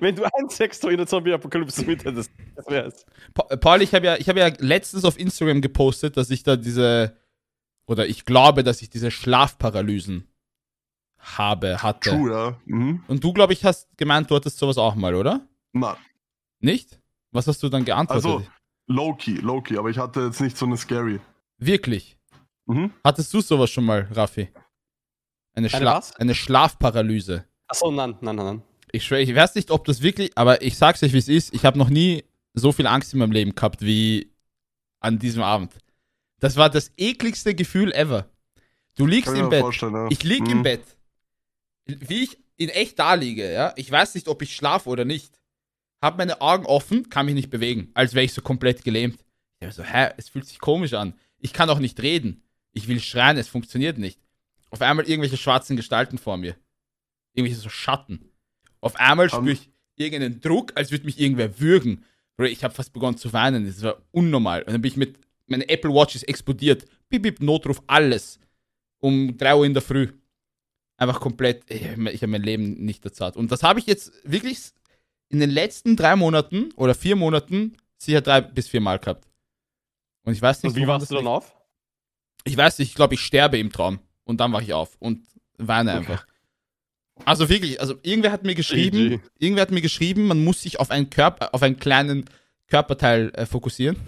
Wenn du ein Sextoy in der Zombie-Apokalypse mit hättest, das wär's. Pa äh, Paul, ich habe ja, ich hab ja letztens auf Instagram gepostet, dass ich da diese. Oder ich glaube, dass ich diese Schlafparalysen habe, hatte. True, ja. Mhm. Und du, glaube ich, hast gemeint, du hattest sowas auch mal, oder? Nein. Nicht? Was hast du dann geantwortet? Also, low-key, low-key, aber ich hatte jetzt nicht so eine Scary. Wirklich? Mhm. Hattest du sowas schon mal, Raffi? Eine, Eine Schla was? eine Schlafparalyse. Achso, nein, nein, nein, nein. Ich schwöre, ich weiß nicht, ob das wirklich, aber ich sag's euch, wie es ist. Ich habe noch nie so viel Angst in meinem Leben gehabt wie an diesem Abend. Das war das ekligste Gefühl ever. Du liegst im Bett. ja. Ich lieg Mhm. im Bett. Wie ich in echt da liege, ja. Ich weiß nicht, ob ich schlafe oder nicht. Hab meine Augen offen, kann mich nicht bewegen, als wäre ich so komplett gelähmt. Ich hab so, hä, es fühlt sich komisch an. Ich kann auch nicht reden. Ich will schreien, es funktioniert nicht. Auf einmal irgendwelche schwarzen Gestalten vor mir. Irgendwelche so Schatten. Auf einmal spüre ich irgendeinen Druck, als würde mich irgendwer würgen. Ich habe fast begonnen zu weinen. Das war unnormal. Und dann bin ich mit, meine Apple Watch ist explodiert. Bip, bip, Notruf, alles. Um 3 Uhr in der Früh. Einfach komplett, ich, ich habe mein Leben nicht erzahlt. Und das habe ich jetzt wirklich in den letzten drei Monaten oder vier Monaten sicher drei bis vier Mal gehabt. Und ich weiß nicht, Und wie das du dann auf? Ich weiß nicht, ich glaube, ich sterbe im Traum. Und dann wache ich auf und weine einfach. Also wirklich, also irgendwer hat mir geschrieben, GG. irgendwer hat mir geschrieben, man muss sich auf einen Körper, auf einen kleinen Körperteil äh, fokussieren.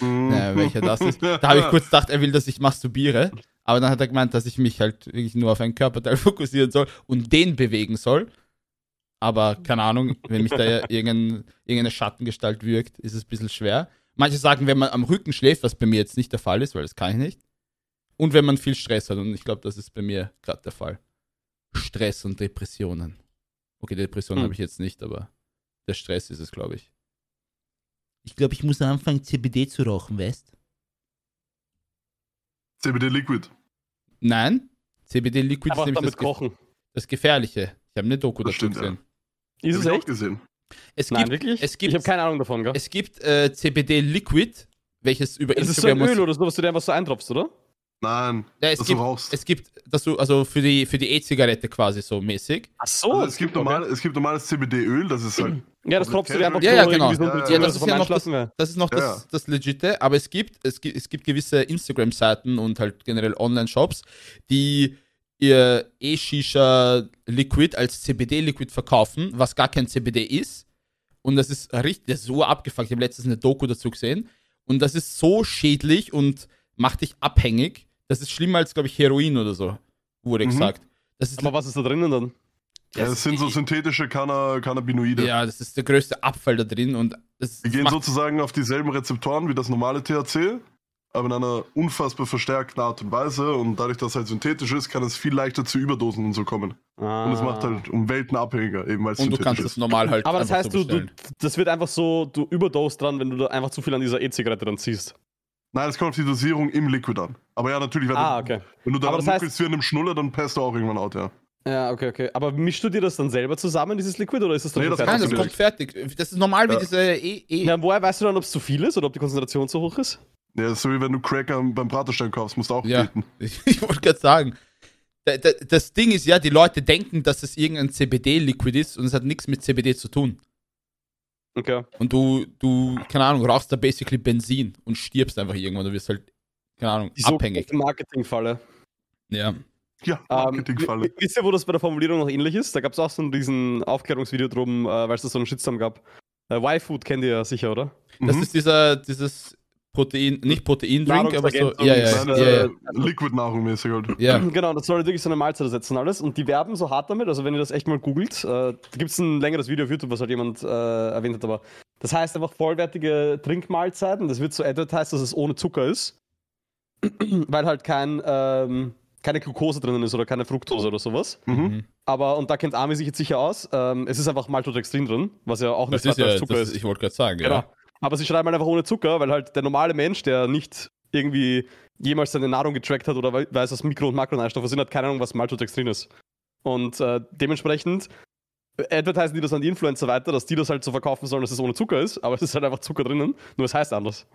Mhm. Ja, welcher das ist. Da habe ich kurz gedacht, er will, dass ich masturbiere. Aber dann hat er gemeint, dass ich mich halt wirklich nur auf einen Körperteil fokussieren soll und den bewegen soll. Aber keine Ahnung, wenn mich da irgendein, irgendeine Schattengestalt wirkt, ist es ein bisschen schwer. Manche sagen, wenn man am Rücken schläft, was bei mir jetzt nicht der Fall ist, weil das kann ich nicht. Und wenn man viel Stress hat. Und ich glaube, das ist bei mir gerade der Fall. Stress und Depressionen. Okay, Depressionen Hm. habe ich jetzt nicht, aber der Stress ist es, glaube ich. Ich glaube, ich muss anfangen, CBD zu rauchen, weißt CBD Liquid. Nein, CBD Liquid ist nämlich das, damit Ge kochen. das Gefährliche. Ich habe eine Doku Das dazu stimmt, ja. gesehen. Ist es echt? gesehen. Es Nein, gibt, wirklich? es gibt- ich habe keine Ahnung davon, gell? es gibt äh, CBD Liquid, welches über Es ist so ein Instagram Öl oder so, was du dir einfach so eintropfst, oder? Nein, Ja, es dass gibt, du rauchst. es gibt, dass du, also für die für die E-Zigarette quasi so mäßig. Ach so. also es, gibt normal, es gibt normales CBD-Öl, das ist halt. Ja, das Also tropfst du dir einfach Ja, ja, genau. so Ja, ja, das ist ja noch wär. Das ist noch Ja, das, ja. das Legite, aber es gibt, es gibt, es gibt gewisse Instagram-Seiten und halt generell Online-Shops, die ihr E-Shisha Liquid als CBD-Liquid verkaufen, was gar kein CBD ist. Und das ist richtig, das ist so abgefuckt. Ich habe letztens eine Doku dazu gesehen. Und das ist so schädlich und macht dich abhängig. Das ist schlimmer als, glaube ich, Heroin oder so, wurde Mhm. gesagt. Das ist, Aber was ist da drinnen dann? Ja, das sind so synthetische Canna Cannabinoide. ja, das ist der größte Abfall da drin und es Die gehen sozusagen auf dieselben Rezeptoren wie das normale THC, aber in einer unfassbar verstärkten Art und Weise. Und dadurch, dass es halt synthetisch ist, kann es viel leichter zu Überdosen und so kommen. Ah. Und es macht halt um Welten abhängiger, eben weil es Und du synthetisch kannst ist. es normal halt. Aber das heißt, so du, du, das wird einfach so, du überdosst dran, wenn du da einfach zu viel an dieser E-Zigarette dann ziehst. Nein, es kommt auf die Dosierung im Liquid an. Aber ja, natürlich, wenn, Ah, du, okay. wenn du da Aber das heißt- wie in einem Schnuller, dann passt du auch irgendwann out, ja. Ja, okay, okay. Aber mischst du dir das dann selber zusammen, dieses Liquid, oder ist das dann Nee, das Nein, fertig? das direkt. kommt fertig. Das ist normal wie Ja. diese E. e Ja, woher weißt du dann, ob es zu viel ist oder ob die Konzentration zu hoch ist? Ja, ist so wie wenn du Cracker beim Bratenstein kaufst, musst du auch Ja. beten. Ich, wollte gerade sagen. Da- da- Das Ding ist ja, die Leute denken, dass es irgendein CBD-Liquid ist und es hat nichts mit CBD zu tun. Okay. Und du, du, keine Ahnung, rauchst da basically Benzin und stirbst einfach irgendwann. Du wirst halt, keine Ahnung, Die abhängig. sogenannte Marketingfalle. Ja. Ja, Ähm, Marketingfalle. wi- wisst ihr, wo das bei der Formulierung noch ähnlich ist? Da gab es auch so ein riesen Aufklärungsvideo drum, äh, weil es da so einen Shitstorm gab. Äh, Y-Food kennt ihr ja sicher, oder? Das Mhm. ist dieser, dieses Protein, nicht Protein-Drink, aber so. Ja, ja, ja. das ja, Liquid-Nahrung mäßig halt. ja. Genau, das soll halt wirklich so eine Mahlzeit ersetzen und alles. Und die werben so hart damit, also wenn ihr das echt mal googelt, äh, da gibt es ein längeres Video auf YouTube, was halt jemand äh, erwähnt hat, aber das heißt einfach vollwertige Trinkmahlzeiten. Das wird so advertised, dass es ohne Zucker ist. Weil halt kein, ähm, keine Glucose drinnen ist oder keine Fructose oder sowas. Mhm. Mhm. Aber, und da kennt Armin sich jetzt sicher aus, ähm, es ist einfach Maltodextrin drin, was ja auch Das nicht ist ja, als das Zucker ist, ist. ich wollte gerade sagen, Genau. ja. Aber sie schreiben halt einfach ohne Zucker, weil halt der normale Mensch, der nicht irgendwie jemals seine Nahrung getrackt hat oder wei- weiß, was Mikro- und Makronährstoffe sind, hat keine Ahnung, was Maltodextrin ist. Und äh, dementsprechend advertisen die das an die Influencer weiter, dass die das halt so verkaufen sollen, dass es ohne Zucker ist, aber es ist halt einfach Zucker drinnen, nur es heißt anders.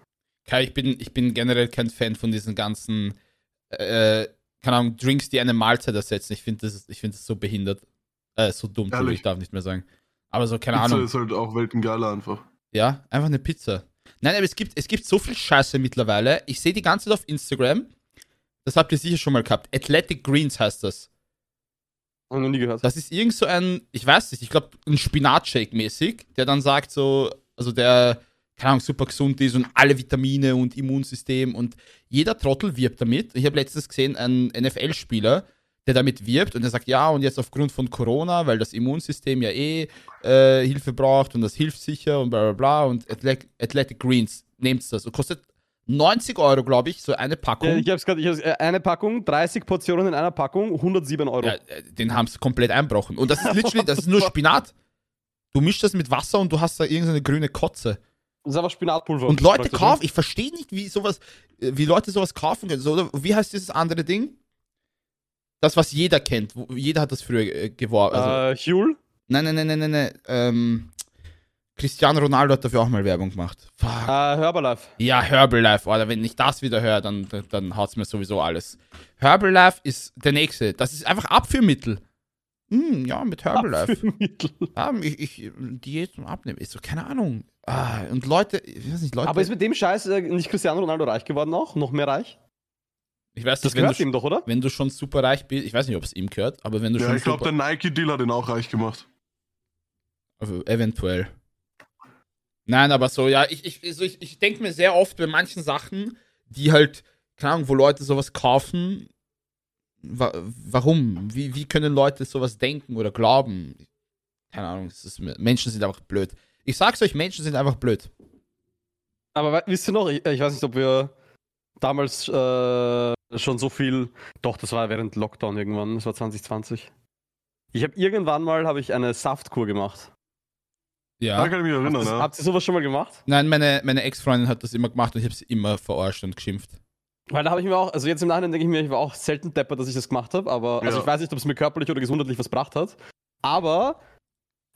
Kai, ich bin, ich bin generell kein Fan von diesen ganzen, äh, keine Ahnung, Drinks, die eine Mahlzeit ersetzen. Ich finde das, ich finde das so behindert. Äh, so dumm, ich darf nicht mehr sagen. Aber so, keine Pizza Ahnung. ist halt auch weltengeiler einfach. Ja, einfach eine Pizza. Nein, aber es gibt, es gibt so viel Scheiße mittlerweile. Ich sehe die ganze Zeit auf Instagram. Das habt ihr sicher schon mal gehabt. Athletic Greens heißt das. Hab noch nie gehört. Das ist irgend so ein, ich weiß nicht, ich glaube, ein Spinatshake mäßig, der dann sagt so, also der, keine Ahnung, super gesund ist und alle Vitamine und Immunsystem und jeder Trottel wirbt damit. Ich habe letztens gesehen, einen NFL-Spieler, der damit wirbt und der sagt, ja, und jetzt aufgrund von Corona, weil das Immunsystem ja eh äh, Hilfe braucht und das hilft sicher und bla bla bla und Athletic, Athletic Greens, nehmt das und kostet 90 Euro, glaube ich, so eine Packung. Ich hab's gerade, ich hab's, äh, eine Packung, 30 Portionen in einer Packung, 107 Euro. Ja, äh, den haben sie komplett einbrochen. Und das ist literally, das ist nur Spinat. Du mischst das mit Wasser und du hast da irgendeine grüne Kotze. Das ist einfach Spinatpulver. Und Leute praktisch, kaufen, ich verstehe nicht, wie sowas, äh, wie Leute sowas kaufen können. So, oder wie heißt dieses andere Ding? Das, was jeder kennt. Jeder hat das früher äh, geworben. Also? Äh, Huel? nein, nein, nein, nein, nein, nein. Ähm, Cristiano Ronaldo hat dafür auch mal Werbung gemacht. Fuck. Äh, Herbalife. Ja, Herbalife, oder wenn ich das wieder höre, dann, dann, dann haut's mir sowieso alles. Herbalife ist der nächste. Das ist einfach Abführmittel. Hm, ja, mit Herbalife. Abführmittel. Ja, ich, ich Diät zum Abnehmen. Ist so, keine Ahnung. Ah, und Leute, ich weiß nicht, Leute. Aber ist mit dem Scheiß äh, nicht Cristiano Ronaldo reich geworden auch? Noch mehr reich? Ich weiß Das wenn gehört du, ihm doch, oder? wenn du schon super reich bist, ich weiß nicht, ob es ihm gehört, aber wenn du Ja, schon ich glaube, der Nike-Deal hat ihn auch reich gemacht. also eventuell. Nein, aber so, ja, ich, ich, also ich, ich denke mir sehr oft bei manchen Sachen, die halt, keine Ahnung, wo Leute sowas kaufen, wa warum? Wie, wie können Leute sowas denken oder glauben? Keine Ahnung, es ist, Menschen sind einfach blöd. Ich sag's euch, Menschen sind einfach blöd. Aber wisst ihr noch, ich, ich weiß nicht, ob wir damals äh, schon so viel. Doch, das war während Lockdown irgendwann, das war 2020. Ich habe irgendwann mal habe ich eine Saftkur gemacht. Ja. Da kann ich mich erinnern, Das, ja. Habt ihr sowas schon mal gemacht? Nein, meine, meine Ex-Freundin hat das immer gemacht und ich habe sie immer verarscht und geschimpft. Weil da habe ich mir auch, also jetzt im Nachhinein denke ich mir, ich war auch selten deppert, dass ich das gemacht habe, aber also Ja. ich weiß nicht, ob es mir körperlich oder gesundheitlich was gebracht hat. Aber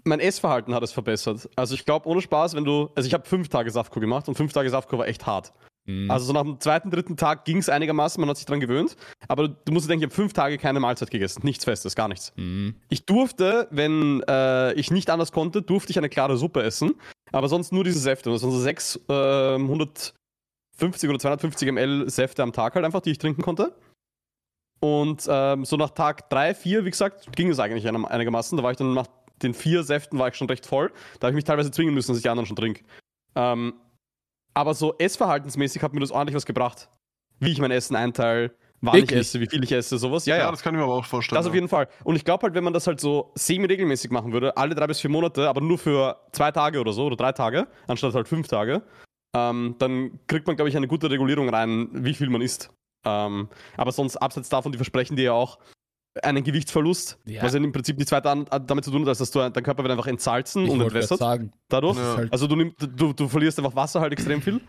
mein Essverhalten hat es verbessert. Also ich glaube, ohne Spaß, wenn du, also ich habe fünf Tage Saftkur gemacht und fünf Tage Saftkur war echt hart. Mhm. Also so nach dem zweiten, dritten Tag ging es einigermaßen, man hat sich dran gewöhnt. Aber du musst dir denken, ich habe fünf Tage keine Mahlzeit gegessen. Nichts Festes, gar nichts. Mhm. Ich durfte, wenn äh, ich nicht anders konnte, durfte ich eine klare Suppe essen. Aber sonst nur diese Säfte. Das waren so sechs, ähm, 150 oder 250 ml Säfte am Tag halt einfach, die ich trinken konnte. Und ähm, so nach Tag drei, vier, wie gesagt, ging es eigentlich einigermaßen. Da war ich dann nach den vier Säften war ich schon recht voll. Da habe ich mich teilweise zwingen müssen, dass ich die anderen schon trinke. Ähm, aber so essverhaltensmäßig hat mir das ordentlich was gebracht. Wie ich mein Essen einteile, wann ich Wirklich? esse, wie viel ich esse, sowas. Ja, Ja, ja. das kann ich mir aber auch vorstellen. Das auf jeden Fall. Und ich glaube halt, wenn man das halt so semi-regelmäßig machen würde, alle drei bis vier Monate, aber nur für zwei Tage oder so oder drei Tage, anstatt halt fünf Tage, ähm, dann kriegt man, glaube ich, eine gute Regulierung rein, wie viel man isst. Ähm, aber sonst, abseits davon, die versprechen dir ja auch einen Gewichtsverlust, Ja. was ja im Prinzip nichts weiter an, damit zu tun hat, als dass du, dein Körper wird einfach entsalzen Ich und entwässert sagen. dadurch. Ja. halt- Also du, nimm, du, du verlierst einfach Wasser halt extrem viel.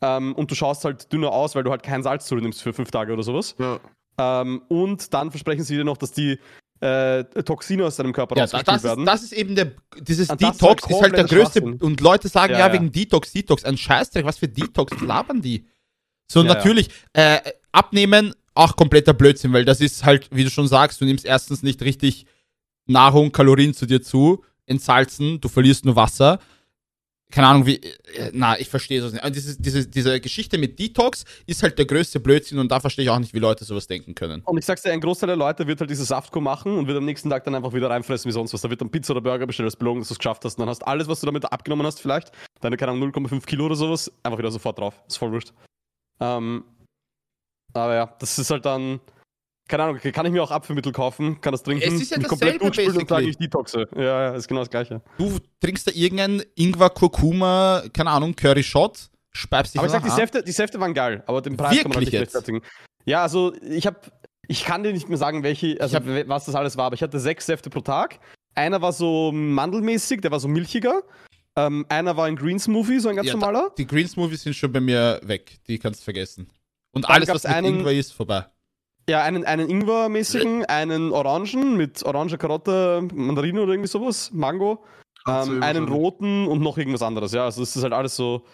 Ähm, und du schaust halt dünner aus, weil du halt kein Salz zu dir nimmst für fünf Tage oder sowas. Ja. Ähm, und dann versprechen sie dir noch, dass die äh, Toxine aus deinem Körper Ja, rausgespült das, ist, werden. das ist eben der, dieses Und das ist Detox halt ist halt der größte, und Leute sagen, ja, Ja, ja. wegen Detox, Detox, ein Scheißdreck, was für Detox labern die? So, Ja, natürlich, Äh, abnehmen, auch kompletter Blödsinn, weil das ist halt, wie du schon sagst, du nimmst erstens nicht richtig Nahrung, Kalorien zu dir zu, entsalzen, du verlierst nur Wasser. Keine Ahnung, wie, äh, na, ich verstehe das nicht. Aber Diese, diese, diese Geschichte mit Detox ist halt der größte Blödsinn und da verstehe ich auch nicht, wie Leute sowas denken können. Und ich sag's dir, ein Großteil der Leute wird halt diese Saftkur machen und wird am nächsten Tag dann einfach wieder reinfressen wie sonst was. Da wird dann Pizza oder Burger bestellt als Belohnung, dass du es geschafft hast. Und dann hast alles, was du damit abgenommen hast, vielleicht, deine, keine Ahnung, 0,5 Kilo oder sowas, einfach wieder sofort drauf. Ist voll wurscht. Ähm, aber ja, das ist halt dann, keine Ahnung, kann ich mir auch Apfelmittel kaufen, kann das trinken, Es ist ja mich komplett durchspülen und basically. ich detoxe. Ja, ja, ist genau das Gleiche. Du trinkst da irgendein Ingwer, Kurkuma, keine Ahnung, Curry Shot, speibst dich Aber ich sag, die. Säfte, die Säfte waren geil, aber den Preis kann man Wirklich nicht jetzt? rechtfertigen. Ja, also ich habe, ich kann dir nicht mehr sagen, welche, also hab- was das alles war, aber ich hatte sechs Säfte pro Tag. Einer war so mandelmäßig, der war so milchiger. Ähm, einer war ein Green Smoothie, so ein ganz Ja, da- normaler. Die Green Smoothies sind schon bei mir weg. Die kannst du vergessen. Und Dann alles, was mit einen- Ingwer ist, vorbei. Ja, einen, einen Ingwer-mäßigen, einen Orangen mit Orange, Karotte, Mandarine oder irgendwie sowas, Mango. Ähm, einen roten und noch irgendwas anderes. Ja, also es ist halt alles so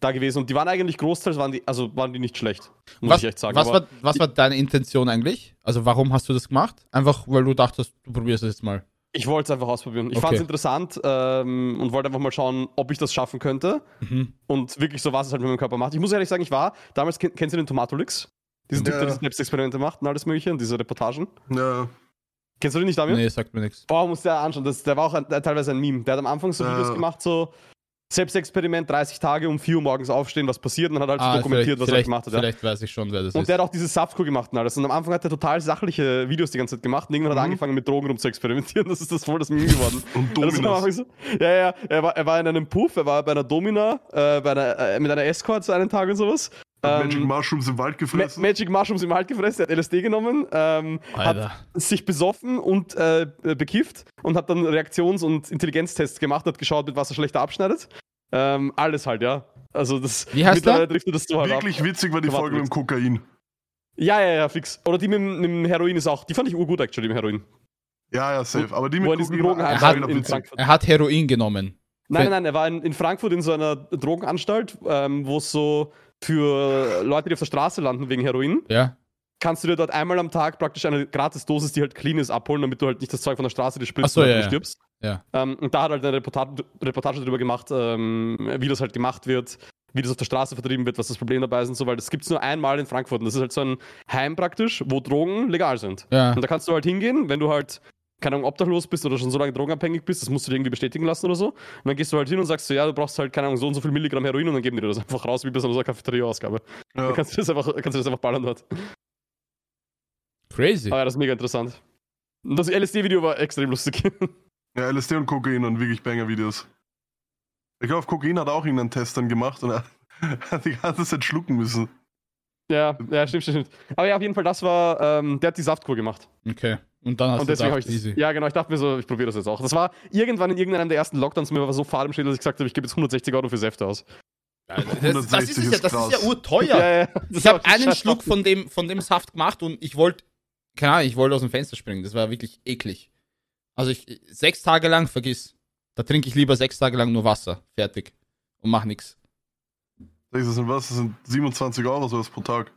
da gewesen. Und die waren eigentlich großteils, waren die, also waren die nicht schlecht. Muss Was, ich echt sagen. was, Aber war, was war deine Intention eigentlich? Also warum hast du das gemacht? Einfach, weil du dachtest, du probierst es jetzt mal. Ich wollte es einfach ausprobieren. Ich Okay. fand es interessant ähm, und wollte einfach mal schauen, ob ich das schaffen könnte. Mhm. Und wirklich so, was es halt mit meinem Körper macht. Ich muss ehrlich sagen, ich war, damals kenn, kennst du den Tomatolix? Diesen Typ, Ja. der diese Selbstexperimente macht und alles mögliche und diese Reportagen. Ja. Kennst du den nicht, Damian? Nee, sagt mir nichts. Boah, muss der anschauen. Das, der war auch ein, der, teilweise ein Meme. Der hat am Anfang so Ja. Videos gemacht, so Selbstexperiment, 30 Tage um 4 Uhr morgens aufstehen, was passiert. Und dann hat er halt so dokumentiert, was er gemacht hat. Ja. vielleicht weiß ich schon, wer das Und ist. der hat auch diese Saftkur gemacht und alles. Und am Anfang hat er total sachliche Videos die ganze Zeit gemacht. Und irgendwann hat er Mhm. angefangen mit Drogen rum zu experimentieren. Das ist das voll das Meme geworden. Und. Anfang so. Ja, ja, er war, er war in einem Puff, er war bei einer Domina, äh, bei einer, äh, mit einer Escort so einen Tag und sowas. Hat Magic Ähm, Mushrooms im Wald Ma gefressen. Magic Mushrooms im Wald gefressen, er hat LSD genommen, ähm, hat sich besoffen und äh, bekifft und hat dann Reaktions- und Intelligenztests gemacht, hat geschaut, mit was er schlechter abschneidet. Ähm, alles halt, ja. Also das Wie heißt mittlerweile der? driftet das so halt ab. Wirklich witzig war die Folge mit dem Kokain. Ja, ja, ja, fix. Oder die mit, dem- mit dem Heroin ist auch, die fand ich urgut actually, im Heroin. Ja, ja, safe. Aber die mit Kokain Drogenheim Er hat- in, wieder in witzig. Frankfurt. Er hat Heroin genommen. Nein, nein, nein, er war in, in Frankfurt in so einer Drogenanstalt, ähm, wo es so für Leute, die auf der Straße landen wegen Heroin, Ja. kannst du dir dort einmal am Tag praktisch eine Gratis-Dosis, die halt clean ist, abholen, damit du halt nicht das Zeug von der Straße dir spritzt Ach so, und ja. stirbst. Ja. Ähm, und da hat halt eine Reportage, Reportage darüber gemacht, ähm, wie das halt gemacht wird, wie das auf der Straße vertrieben wird, was das Problem dabei ist und so, weil das gibt es nur einmal in Frankfurt. Und das ist halt so ein Heim praktisch, wo Drogen legal sind. Ja. Und da kannst du halt hingehen, wenn du halt, keine Ahnung, obdachlos bist oder schon so lange drogenabhängig bist, das musst du dir irgendwie bestätigen lassen oder so. Und dann gehst du halt hin und sagst so, ja, du brauchst halt, keine Ahnung, so und so viel Milligramm Heroin und dann geben die dir das einfach raus, wie bei so einer Cafeteria-Ausgabe. Ja. Dann kannst du das einfach, kannst du das einfach ballern dort. Crazy. Aber ja, das ist mega interessant. Und das LSD-Video war extrem lustig. Ja, LSD und Kokain und wirklich Banger-Videos. Ich glaube, auf Kokain hat auch irgendeinen Test dann gemacht und er hat die ganze Zeit schlucken müssen. Ja, ja, stimmt, stimmt, stimmt. Aber ja, auf jeden Fall, das war, ähm, der hat die Saftkur gemacht. Okay. Und dann hast und du deswegen habe gedacht, ich das, easy. Ja, genau, ich dachte mir so, ich probiere das jetzt auch. Das war irgendwann in irgendeinem der ersten Lockdowns mir war so fahl im Schädel, dass ich gesagt habe, ich gebe jetzt 160 Euro für Säfte aus. Das, das, ist, ja, 160 das ist ist ja urteuer. Das Ich war habe einen scheiß Schluck von dem, von dem Saft gemacht und ich wollte, keine Ahnung, ich wollte aus dem Fenster springen. Das war wirklich eklig. Also ich, sechs Tage lang, vergiss. Da trinke ich lieber sechs Tage lang nur Wasser. Fertig. Und mach nix. Das sind was? Das sind 27 Euro sowas pro Tag.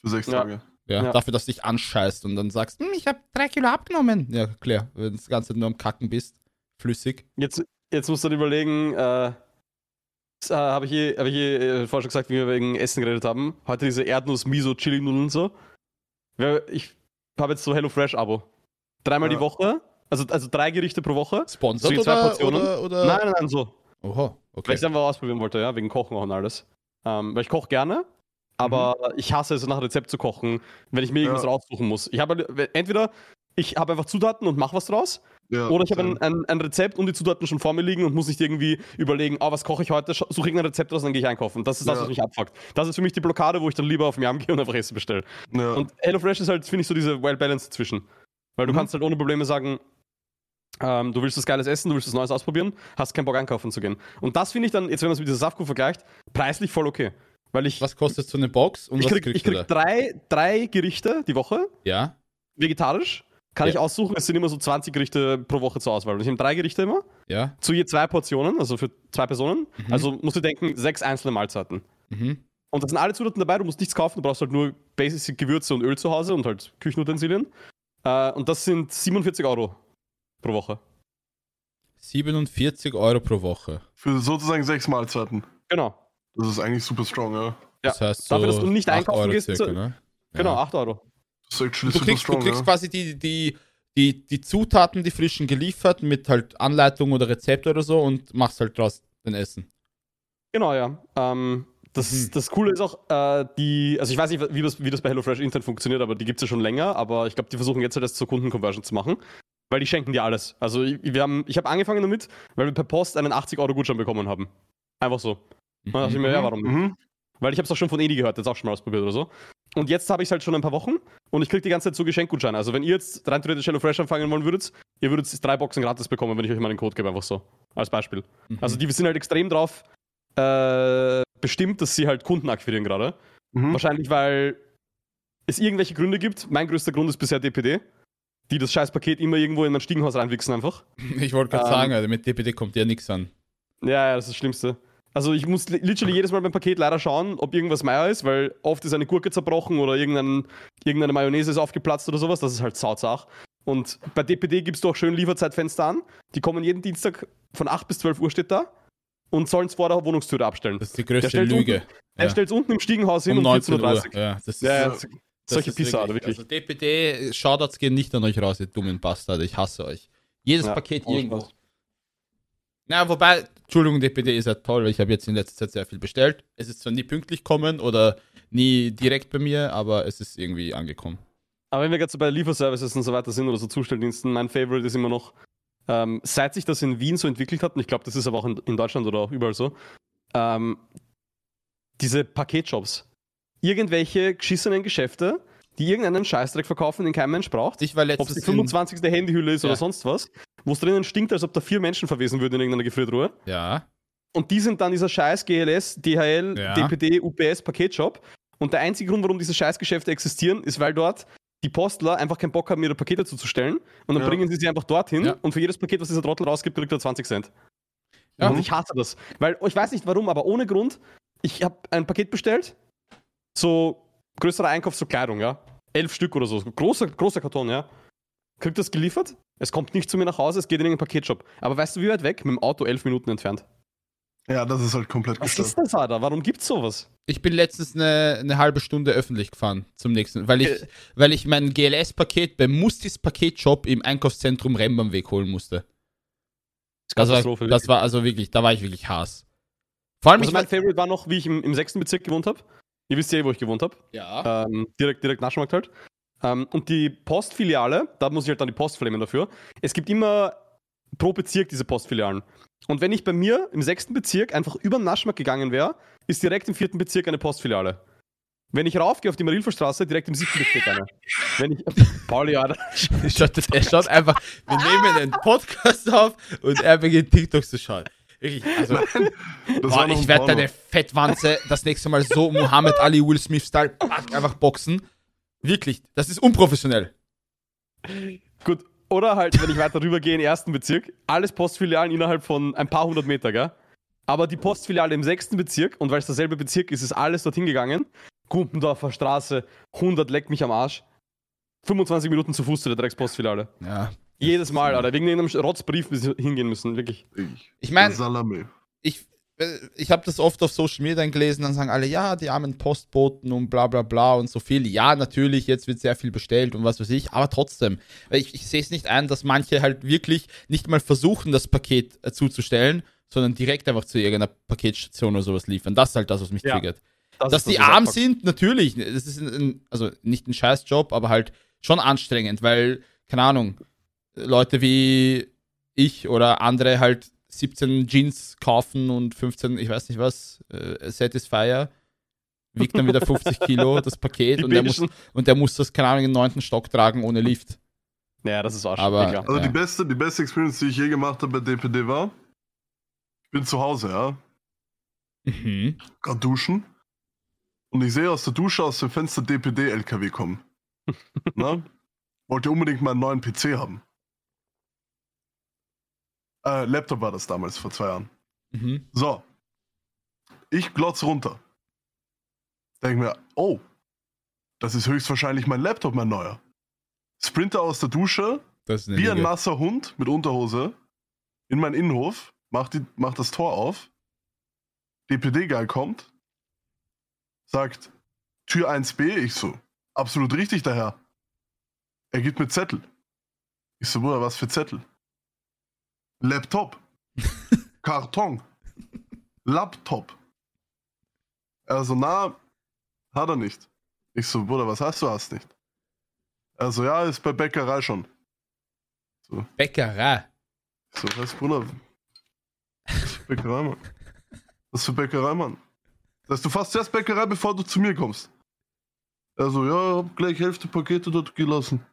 Für sechs Ja. Tage. Ja, Ja. dafür, dass du dich anscheißt und dann sagst, hm, ich habe drei Kilo abgenommen. Ja, klar, wenn du das Ganze nur am Kacken bist. Flüssig. Jetzt, jetzt musst du dir überlegen, äh, äh, habe ich, eh, hab ich eh, äh, vorher schon gesagt, wie wir wegen Essen geredet haben. Heute diese Erdnuss-Miso-Chili-Nudeln und so. Ich habe jetzt so HelloFresh-Abo. Dreimal Ja. die Woche, also, also drei Gerichte pro Woche. Sponsert So wie zwei oder, Portionen? oder, oder? Nein, nein, nein, so. Oha, Weil okay. ich es einfach ausprobieren wollte, ja, wegen Kochen auch und alles. Ähm, weil ich koche gerne, aber ich hasse es, nach Rezept zu kochen, wenn ich mir irgendwas Ja. raussuchen muss. Ich habe entweder ich habe einfach Zutaten und mache was draus, Ja, Oder ich habe ein, ein, ein Rezept und die Zutaten schon vor mir liegen und muss nicht irgendwie überlegen, ah, was koche ich heute, suche irgendein Rezept aus und dann gehe ich einkaufen. Das ist das, Ja. was mich abfuckt. Das ist für mich die Blockade, wo ich dann lieber auf Miam gehe und einfach Essen bestelle. ja. Und HelloFresh ist halt, finde ich, so diese Wild Balance dazwischen. Weil du Mhm. kannst halt ohne Probleme sagen, ähm, du willst was Geiles essen, du willst was Neues ausprobieren, hast keinen Bock einkaufen zu gehen. Und das finde ich dann, jetzt wenn man es mit dieser Saftkuh vergleicht, preislich voll okay. Weil ich, Was kostet so eine Box und ich krieg, ich krieg drei, drei Gerichte die Woche, Ja, vegetarisch. Kann Ja. ich aussuchen, es sind immer so 20 Gerichte pro Woche zur Auswahl. Und ich nehme drei Gerichte immer, ja. zu je zwei Portionen, also für zwei Personen. Mhm. Also musst du denken, sechs einzelne Mahlzeiten. Mhm. Und da sind alle Zutaten dabei, du musst nichts kaufen, du brauchst halt nur Basic Gewürze und Öl zu Hause und halt Küchenutensilien. Äh, und das sind 47 Euro pro Woche. 47 Euro pro Woche. Für sozusagen sechs Mahlzeiten. Genau. Das ist eigentlich super strong, ja. Ja, Das heißt so dafür, dass du nicht 8 einkaufen Euro gehst, circa, ne? Genau, Ja. 8 Euro. Das ist actually Du super kriegst, du strong, kriegst ja. quasi die, die, die, die Zutaten, die frischen geliefert, mit halt Anleitung oder Rezept oder so und machst halt draus dein Essen. Genau, ja. Ähm, das, Mhm. das Coole ist auch, äh, die, also ich weiß nicht, wie das, wie das bei HelloFresh intern funktioniert, aber die gibt es ja schon länger, aber ich glaube, die versuchen jetzt halt das zur Kundenconversion zu machen, weil die schenken dir alles. Also ich, wir haben, ich habe angefangen damit, weil wir per Post einen 80-Euro-Gutschein bekommen haben. Einfach so. Und dann dachte ich mir, ja, warum nicht? Mhm. Weil ich habe es auch schon von Edi gehört, jetzt auch schon mal ausprobiert oder so. Und jetzt habe ich es halt schon ein paar Wochen und ich kriege die ganze Zeit so Geschenkgutscheine. Also wenn ihr jetzt rein theoretisch HelloFresh anfangen wollen würdet, ihr würdet drei Boxen gratis bekommen, wenn ich euch mal den Code gebe, einfach so. Als Beispiel. Mhm. Also die sind halt extrem drauf äh, bestimmt, dass sie halt Kunden akquirieren gerade. Mhm. Wahrscheinlich, weil es irgendwelche Gründe gibt. Mein größter Grund ist bisher DPD. Die das scheiß Paket immer irgendwo in mein Stiegenhaus reinwichsen einfach. Ich wollte gerade Ähm, sagen, Alter, mit DPD kommt dir nichts an. Ja, ja, das ist das Schlimmste. Also ich muss li- literally jedes Mal beim Paket leider schauen, ob irgendwas Meier ist, weil oft ist eine Gurke zerbrochen oder irgendein, irgendeine Mayonnaise ist aufgeplatzt oder sowas. Das ist halt sauzach. Und bei DPD gibst du auch schön Lieferzeitfenster an. Die kommen jeden Dienstag von 8 bis 12 Uhr steht da und sollen es vor der Wohnungstüre abstellen. Das ist die größte Lüge. Er stellt es unten im Stiegenhaus hin um um 19 Uhr. 14.30 Uhr. Ja, das ist, Ja, ja, das solche Alter, wirklich. Also DPD, Shoutouts gehen nicht an euch raus, ihr dummen Bastard. Ich hasse euch. Jedes Ja, Paket irgendwo. Spaß. Na, wobei, Entschuldigung, DPD ist ja toll, weil ich habe jetzt in letzter Zeit sehr viel bestellt. Es ist zwar nie pünktlich kommen oder nie direkt bei mir, aber es ist irgendwie angekommen. Aber wenn wir gerade so bei Lieferservices und so weiter sind oder so Zustelldiensten, mein Favorite ist immer noch, ähm, seit sich das in Wien so entwickelt hat, und ich glaube, das ist aber auch in, in Deutschland oder auch überall so, ähm, diese Paketshops. Irgendwelche geschissenen Geschäfte, die irgendeinen Scheißdreck verkaufen, den kein Mensch braucht. Ich war Ob es die in- 25. Handyhülle ist Ja. oder sonst was, wo es drinnen stinkt, als ob da vier Menschen verwesen würden in irgendeiner Gefriertruhe. Ja, Und die sind dann dieser scheiß GLS, DHL, Ja. DPD, UPS Paketshop. Und der einzige Grund, warum diese Scheißgeschäfte existieren, ist, weil dort die Postler einfach keinen Bock haben, ihre Pakete zuzustellen. Und dann Ja. bringen sie sie einfach dorhin. Ja. Und für jedes Paket, was dieser Trottel rausgibt, kriegt er 20 Cent. Ja. Und ich hasse das. Weil, ich weiß nicht warum, aber ohne Grund, ich habe ein Paket bestellt. So größerer Einkauf zur Kleidung, ja. Elf Stück oder so. Großer, großer Karton, ja. Kriegt das geliefert? Es kommt nicht zu mir nach Hause, es geht in irgendeinen Paketshop. Aber weißt du, wie weit weg? Mit dem Auto elf Minuten entfernt. Ja, das ist halt komplett Was gestört. ist das, Alter? Warum gibt's sowas? ich bin letztens eine, eine halbe Stunde öffentlich gefahren zum nächsten, weil ich, Äh. weil ich mein GLS-Paket beim Mustis Paketshop im Einkaufszentrum Rembamweg holen musste. Das war, das war also wirklich, da war ich wirklich Hass. Vor allem, Also ich mein war, Favorite war noch, wie ich im, im sechsten Bezirk gewohnt habe. Ihr wisst ja wo ich gewohnt habe. ja, Ähm, direkt, direkt Naschmarkt halt. Ähm, und die Postfiliale, da muss ich halt dann die Post flamen dafür. Es gibt immer pro Bezirk diese Postfilialen. Und wenn ich bei mir im sechsten Bezirk einfach über den Naschmarkt gegangen wäre, ist direkt im vierten Bezirk eine Postfiliale. Wenn ich raufgehe auf die Marilferstraße, direkt im siebten Bezirk eine. Wenn ich. Pauli, Alter. er schaut einfach, wir nehmen einen Podcast auf und er beginnt TikToks zu schauen. Wirklich, also, Das boah, ich werde deine Fettwanze das nächste Mal so Muhammad Ali Will Smith Style pack, einfach boxen. Wirklich, das ist unprofessionell. Gut. Oder halt, wenn ich weiter rübergehe in den ersten Bezirk, alles Postfilialen innerhalb von ein paar hundert Meter, gell? Aber die Postfiliale im sechsten Bezirk, und weil es derselbe Bezirk ist, ist alles dorthin gegangen. Gumpendorfer Straße, 100 leckt mich am Arsch. 25 Minuten zu Fuß zu der Dreckspostfiliale. Ja. Jedes Mal, Alter. Wegen irgendeinem Rotzbrief hingehen müssen, wirklich. Ich, Ich meine, ich, äh, ich habe das oft auf Social Media dann gelesen, dann sagen alle, ja, die armen Postboten und bla bla bla und so viel. Ja, natürlich, jetzt wird sehr viel bestellt und was weiß ich, aber trotzdem. Weil ich, ich sehe es nicht ein, dass manche halt wirklich nicht mal versuchen, das Paket äh, zuzustellen, sondern direkt einfach zu irgendeiner Paketstation oder sowas liefern. Das ist halt das, was mich Ja. triggert. Das Dass das, die was arm sind, natürlich. Das ist ein, ein, also nicht ein Scheißjob, aber halt schon anstrengend, weil, keine Ahnung, Leute wie ich oder andere halt 17 Jeans kaufen und 15, ich weiß nicht was, äh, Satisfier, wiegt dann wieder 50 Kilo das Paket Die und der, muss, und der muss das, keine Ahnung, im neunten Stock tragen ohne Lift. Ja, das ist Arsch. Aber- ja, klar. Also Ja. die beste, die beste Experience, die ich je gemacht habe bei DPD war, ich bin zu Hause, ja, Mhm. gerade duschen und ich sehe aus der Dusche aus dem Fenster DPD-LKW kommen. Na? Wollte unbedingt mal einen neuen PC haben. Äh, Laptop war das damals, vor zwei Jahren. Mhm. So. Ich glotz runter. Denk mir, oh, das ist höchstwahrscheinlich mein Laptop, mein neuer. Sprinter aus der Dusche, wie ein nasser Hund mit Unterhose, in meinen Innenhof, macht, die, macht das Tor auf. DPD-Geil kommt, sagt, Tür 1b, ich so, absolut richtig daher. Er gibt mir Zettel. Ich so, Bruder, was für Zettel? Laptop. Karton. Laptop. Also, na, hat er nicht. Ich so, Bruder, was heißt du hast nicht? Also, ja, ist bei Bäckerei schon. Bäckerei. Ich so, was, Bruder? Was für Bäckerei, Mann? Was für Bäckerei, Mann? Das heißt, du fährst zuerst Bäckerei, bevor du zu mir kommst. Also, ja, hab gleich Hälfte Pakete dort gelassen.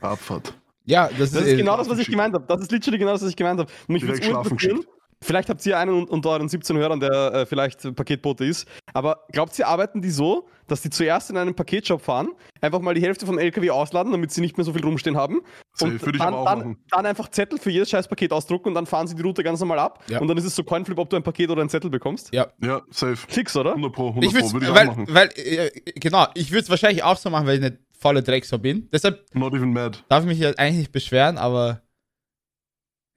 Abfahrt. Ja, das, Das äh, ist genau das, was ich gemeint habe. Das ist literally genau das, was ich gemeint habe. Mich würde schlafen interessieren. Vielleicht habt ihr einen un- unter euren 17 Hörern, der äh, vielleicht Paketbote ist. Aber glaubt ihr, arbeiten die so, dass die zuerst in einen Paketshop fahren, einfach mal die Hälfte vom LKW ausladen, damit sie nicht mehr so viel rumstehen haben? Safe, Und würde ich dann, aber auch dann, machen. dann einfach Zettel für jedes scheiß Paket ausdrucken und dann fahren sie die Route ganz normal ab. Ja. Und dann ist es so Coinflip, ob du ein Paket oder einen Zettel bekommst. Ja. Ja, safe. Fix, oder? 100 Pro, 100 Ich Pro, würde ich weil, auch machen. weil äh, genau, ich würde es wahrscheinlich auch so machen, weil ich eine volle Drecksau bin. Deshalb Not even mad. darf ich mich ja eigentlich nicht beschweren, aber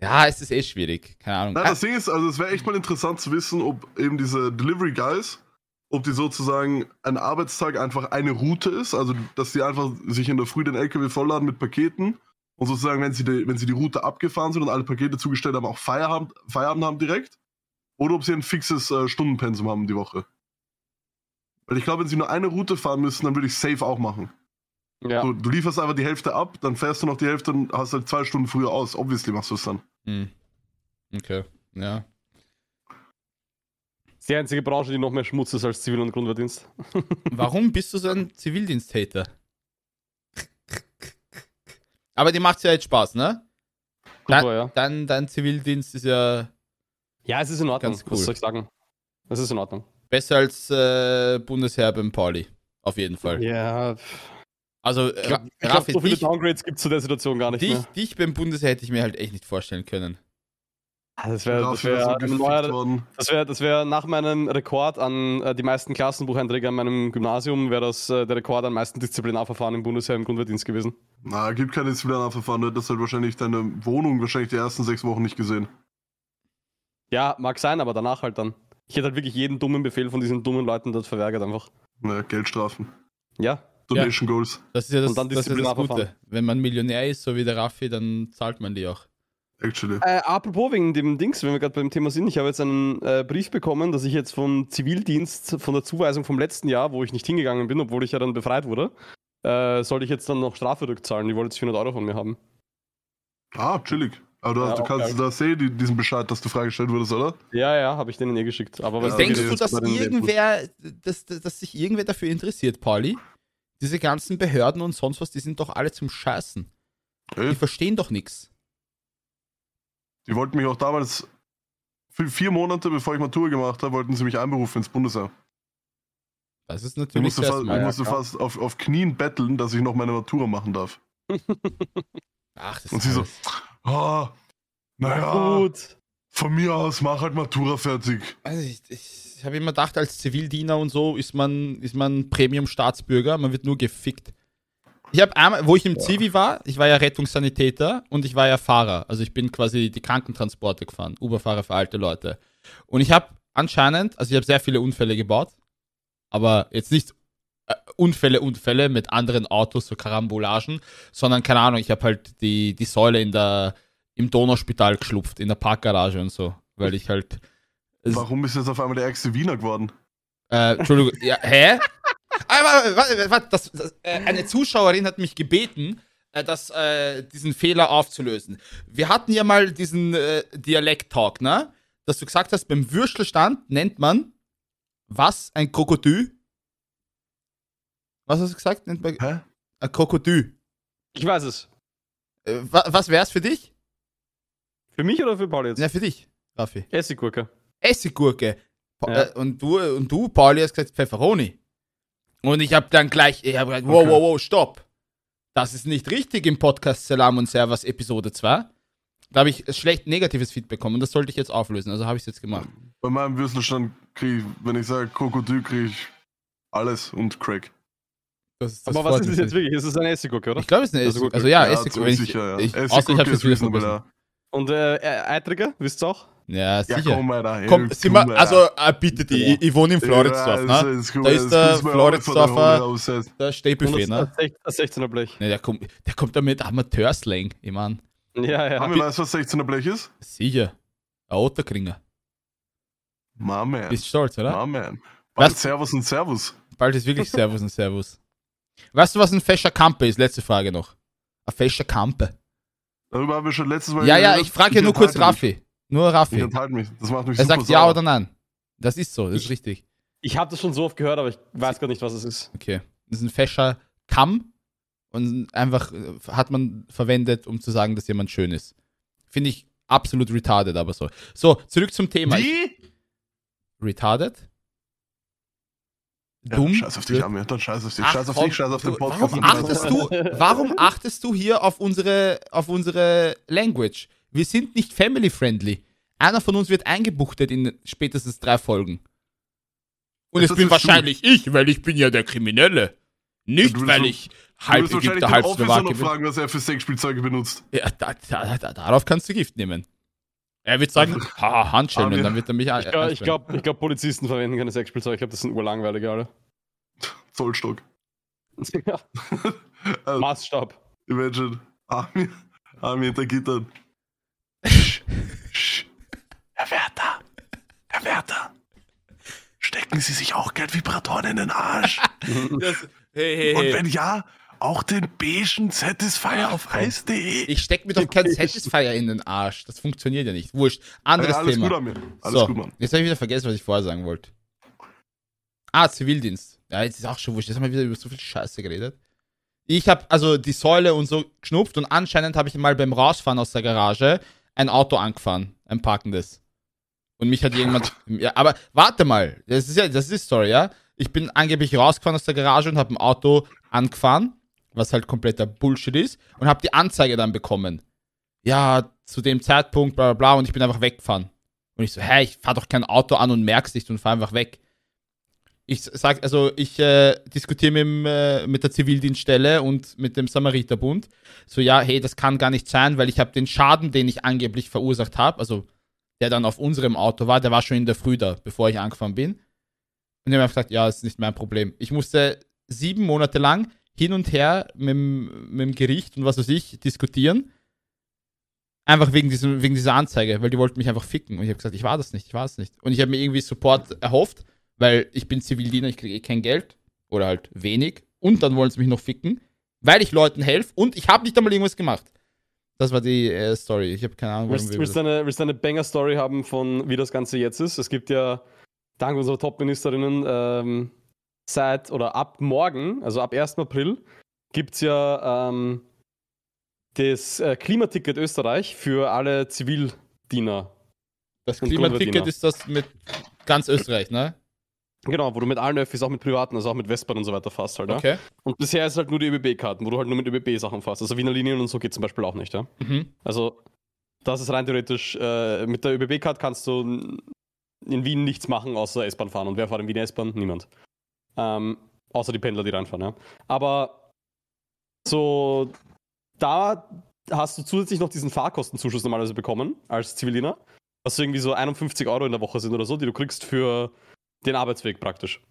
ja, es ist eh schwierig. Keine Ahnung. Nein, das Ding ist, also es wäre echt mal interessant zu wissen, ob eben diese Delivery Guys, ob die sozusagen ein Arbeitstag einfach eine Route ist, also dass die einfach sich in der Früh den LKW vollladen mit Paketen und sozusagen, wenn sie die, wenn sie die Route abgefahren sind und alle Pakete zugestellt haben, auch Feierabend, Feierabend haben direkt, oder ob sie ein fixes äh, Stundenpensum haben die Woche. Weil ich glaube, wenn sie nur eine Route fahren müssen, dann würde ich safe auch machen. Ja. Du, du lieferst einfach die Hälfte ab, dann fährst du noch die Hälfte und hast halt zwei Stunden früher aus. Obviously machst du es dann. Hm. Okay, ja. Das ist die einzige Branche, die noch mehr Schmutz ist als Zivil- und Grundwehrdienst. Warum bist du so ein Zivildiensttäter? Aber dir macht's ja jetzt Spaß, ne? Super, Dein, ja. dein, dein Zivildienst ist ja Ja, es ist in Ordnung. Ganz cool. Was soll ich sagen? Es ist in Ordnung. besser als äh, Bundesheer beim Pauli. Auf jeden Fall. Ja, Also, äh, ich Raffi, so viele dich, Downgrades gibt es zu der Situation gar nicht dich, mehr. dich beim Bundesheer hätte ich mir halt echt nicht vorstellen können. Ah, Das wäre das wär neuer, worden. Das wäre das wär nach meinem Rekord an äh, die meisten Klassenbucheinträge an meinem Gymnasium, wäre das äh, der Rekord an meisten Disziplinarverfahren im Bundesheer im Grundwehrdienst gewesen. Na, gibt keine Disziplinarverfahren. Du hättest halt wahrscheinlich deine Wohnung wahrscheinlich die ersten sechs Wochen nicht gesehen. Ja, mag sein, aber danach halt dann. Ich hätte halt wirklich jeden dummen Befehl von diesen dummen Leuten dort verweigert einfach. Na, Geldstrafen. Ja, Donation Goals. Das ist ja das, Und dann das, ist ja das. Gute. Wenn man Millionär ist, so wie der Raffi, dann zahlt man die auch. Actually. Äh, apropos wegen dem Dings, wenn wir gerade beim Thema sind, ich habe jetzt einen äh, Brief bekommen, dass ich jetzt vom Zivildienst, von der Zuweisung vom letzten Jahr, wo ich nicht hingegangen bin, obwohl ich ja dann befreit wurde, äh, sollte ich jetzt dann noch Strafe rückzahlen. Die wollen jetzt 400 Euro von mir haben. Ah, chillig. Aber du, Ja, du kannst da sehen, die, diesen Bescheid, dass du freigestellt wurdest, oder? Ja, ja, habe ich denen eh geschickt. Aber was Ja, Denkst du, dass irgendwer, dass, dass, dass sich irgendwer dafür interessiert, Pauli? Diese ganzen Behörden und sonst was, die sind doch alle zum Scheißen. Ey, Die verstehen doch nichts. die wollten mich auch damals, vier Monate bevor ich Matur gemacht habe, wollten sie mich einberufen ins Bundesheer. Das ist Ich natürlich musste, das fast, ich musste fast auf, auf Knien betteln, dass ich noch meine Matura machen darf. Ach, das Und ist sie so, alles- ah, naja, Gut. Von mir aus, mach halt Matura fertig. Also ich, ich, ich habe immer gedacht, als Zivildiener und so ist man, ist man Premium-Staatsbürger, man wird nur gefickt. Ich habe einmal, wo ich im Zivi war, ich war ja Rettungssanitäter und ich war ja Fahrer. Also ich bin quasi die Krankentransporte gefahren, Uberfahrer für alte Leute. Und ich habe anscheinend, also ich habe sehr viele Unfälle gebaut, aber jetzt nicht äh, Unfälle, Unfälle mit anderen Autos, so Karambolagen, sondern keine Ahnung, ich habe halt die, die Säule in der, im Donauspital geschlupft, in der Parkgarage und so, weil ich halt. es- Warum bist du jetzt auf einmal der ärgste Wiener geworden? äh, Entschuldigung, ja, hä? Aber warte, warte, das, das, äh, eine Zuschauerin hat mich gebeten, äh, das, äh, diesen Fehler aufzulösen. Wir hatten ja mal diesen äh, Dialekt-Talk, ne? Dass du gesagt hast, beim Würstelstand nennt man was? Ein Krokodil? Was hast du gesagt? Nennt man Hä? ein Krokodil. Ich weiß es. Äh, wa was wär's für dich? Für mich oder für Paul jetzt? Ja, für dich, Raffi. Essiggurke. Essiggurke. Pa Ja. äh, und, du, und du, Pauli, hast gesagt Pfefferoni. Und ich habe dann gleich, ich habe gesagt, wow, Okay. wow, wow, stopp. Das ist nicht richtig im Podcast Salam und Servas Episode 2. Da habe ich schlecht negatives Feedback bekommen und das sollte ich jetzt auflösen. Also habe ich es jetzt gemacht. Bei meinem Würstelstand kriege ich, wenn ich sage Krokodil, kriege ich alles und Crack. Das, das Aber was ist es mich jetzt wirklich? Ist es eine Essiggurke, oder? Ich glaube, es ist eine Also Essig. gut, Also ja, Ja, Essig. ziemlich wenn ich, sicher, ja. ich, Essiggurke außer ich habe es wieder vergessen. Und äh, äh, Eitriger, wisst ihr auch? Ja, Ja, sicher. komm, Alter. Komm, komm, also äh, bitte die, Ja. ich, ich wohne in Floridsdorf, Ja, ne? ist gut, Da ist der Floridsdorfer- der Und ne? das, das 16er Blech. Ne, der kommt, der kommt da mit Amateurslang, ich mein. Ja, ja. Haben wir weißt, was 16er Blech ist? Sicher. Ein Otterkringer. Man. Bist stolz, oder? Was? Bald Servus und Servus. Bald ist wirklich Servus und Servus. Weißt du, was ein fescher Kampe ist? Letzte Frage noch. Ein fescher Kampe. Darüber haben wir schon letztes Mal Ja, ja, ich frage ja nur kurz. Raffi. Nur Ich Raffi. enthalte mich. Das macht mich Er super sagt ja sauer. oder nein. Das ist so, das ist Ich- richtig. Ich habe das schon so oft gehört, aber ich weiß gar nicht, was es ist. Okay. Das ist ein fescher Kamm und einfach äh, hat man verwendet, um zu sagen, dass jemand schön ist. Finde ich absolut retarded, aber so. So, zurück zum Thema. Ich, Wie? retarded? Ja, Dumm? scheiß auf dich, Amir. Dann scheiß auf dich. Ach, scheiß auf dich, scheiß auf den Podcast. Warum achtest du, warum achtest du hier auf unsere, auf unsere Language? Wir sind nicht family friendly. Einer von uns wird eingebuchtet in spätestens drei Folgen. Und Ja, es bin bist du. wahrscheinlich ich, weil ich bin ja der Kriminelle. Nicht, willst weil so- ich halb wahrscheinlich Ägypter, den halb Slowake bin. fragen, was er für Sexspielzeuge benutzt. Ja, da, da, da, darauf kannst du Gift nehmen. Er wird sagen, haha, Handschellen, und dann wird er mich Ich glaube, ich glaub, ich glaub, Polizisten verwenden keine Sexspielzeuge. Ich glaube, das sind urlangweilige alle. Zollstock. ja. Also, Maßstab. imagine. Amir, Amir hinter Gittern. Herr Wärter, Herr Wärter, stecken Sie sich auch gern Vibratoren in den Arsch? Das, hey, hey, Und wenn ja, auch den beigen Satisfier auf eis.de. Ich steck mir doch kein Satisfier in den Arsch. Das funktioniert ja nicht. Wurscht. Anderes Ja, alles Thema. gut, Amir. Alles so, gut, Mann. jetzt habe ich wieder vergessen, was ich vorher sagen wollte. Ah, Zivildienst. Ja, jetzt ist auch schon wurscht. Jetzt haben wir wieder über so viel Scheiße geredet. Ich habe also die Säule und so geschnupft und anscheinend habe ich mal beim Rausfahren aus der Garage ein Auto angefahren, ein parkendes. Und mich hat jemand. Ja, aber warte mal, das ist ja, das ist Story, ja. Ich bin angeblich rausgefahren aus der Garage und habe ein Auto angefahren, was halt kompletter Bullshit ist, und habe die Anzeige dann bekommen. Ja, zu dem Zeitpunkt, bla bla bla, und ich bin einfach weggefahren. Und ich so, hä, ich fahr doch kein Auto an und merk's nicht und fahr einfach weg. Ich sag, also ich äh, diskutiere mit, äh, mit der Zivildienststelle und mit dem Samariterbund. So, ja, hey, das kann gar nicht sein, weil ich habe den Schaden, den ich angeblich verursacht habe, also der dann auf unserem Auto war, der war schon in der Früh da, bevor ich angefahren bin. Und die haben einfach gesagt, ja, ist nicht mein Problem. Ich musste sieben Monate lang hin und her mit, dem- mit dem Gericht und was weiß ich diskutieren. Einfach wegen, diesem, wegen dieser Anzeige, weil die wollten mich einfach ficken. Und ich habe gesagt, ich war das nicht, ich war es nicht. Und ich habe mir irgendwie Support erhofft, weil ich bin Zivildiener, ich kriege eh kein Geld. Oder halt wenig. Und dann wollen sie mich noch ficken, weil ich Leuten helfe und ich habe nicht einmal irgendwas gemacht. Das war die äh, Story. Ich habe keine Ahnung, Willst, willst, du das- eine, willst du eine Banger-Story haben von wie das Ganze jetzt ist? Es gibt ja dank unserer Top-Ministerinnen ähm, seit oder ab morgen, also ab 1. April, gibt es ja ähm, das äh, Klimaticket Österreich für alle Zivildiener. Das Klimaticket ist das mit ganz Österreich, ne? Genau, wo du mit allen Öffis, auch mit privaten, also auch mit Vespern und so weiter fährst halt. Ja? Okay. Und bisher ist halt nur die ÖBB-Karten, wo du halt nur mit ÖBB-Sachen fährst. Also Wiener Linien und so geht zum Beispiel auch nicht, ja. Mhm. Also, das ist rein theoretisch, äh, mit der ÖBB-Card kannst du in Wien nichts machen, außer S-Bahn fahren. Und wer fährt in Wien S-Bahn? Niemand. Ähm, außer die Pendler, die reinfahren, ja. Aber so, da hast du zusätzlich noch diesen Fahrkostenzuschuss normalerweise bekommen, als Zivildiener. Was irgendwie so 51 Euro in der Woche sind oder so, die du kriegst für den Arbeitsweg praktisch.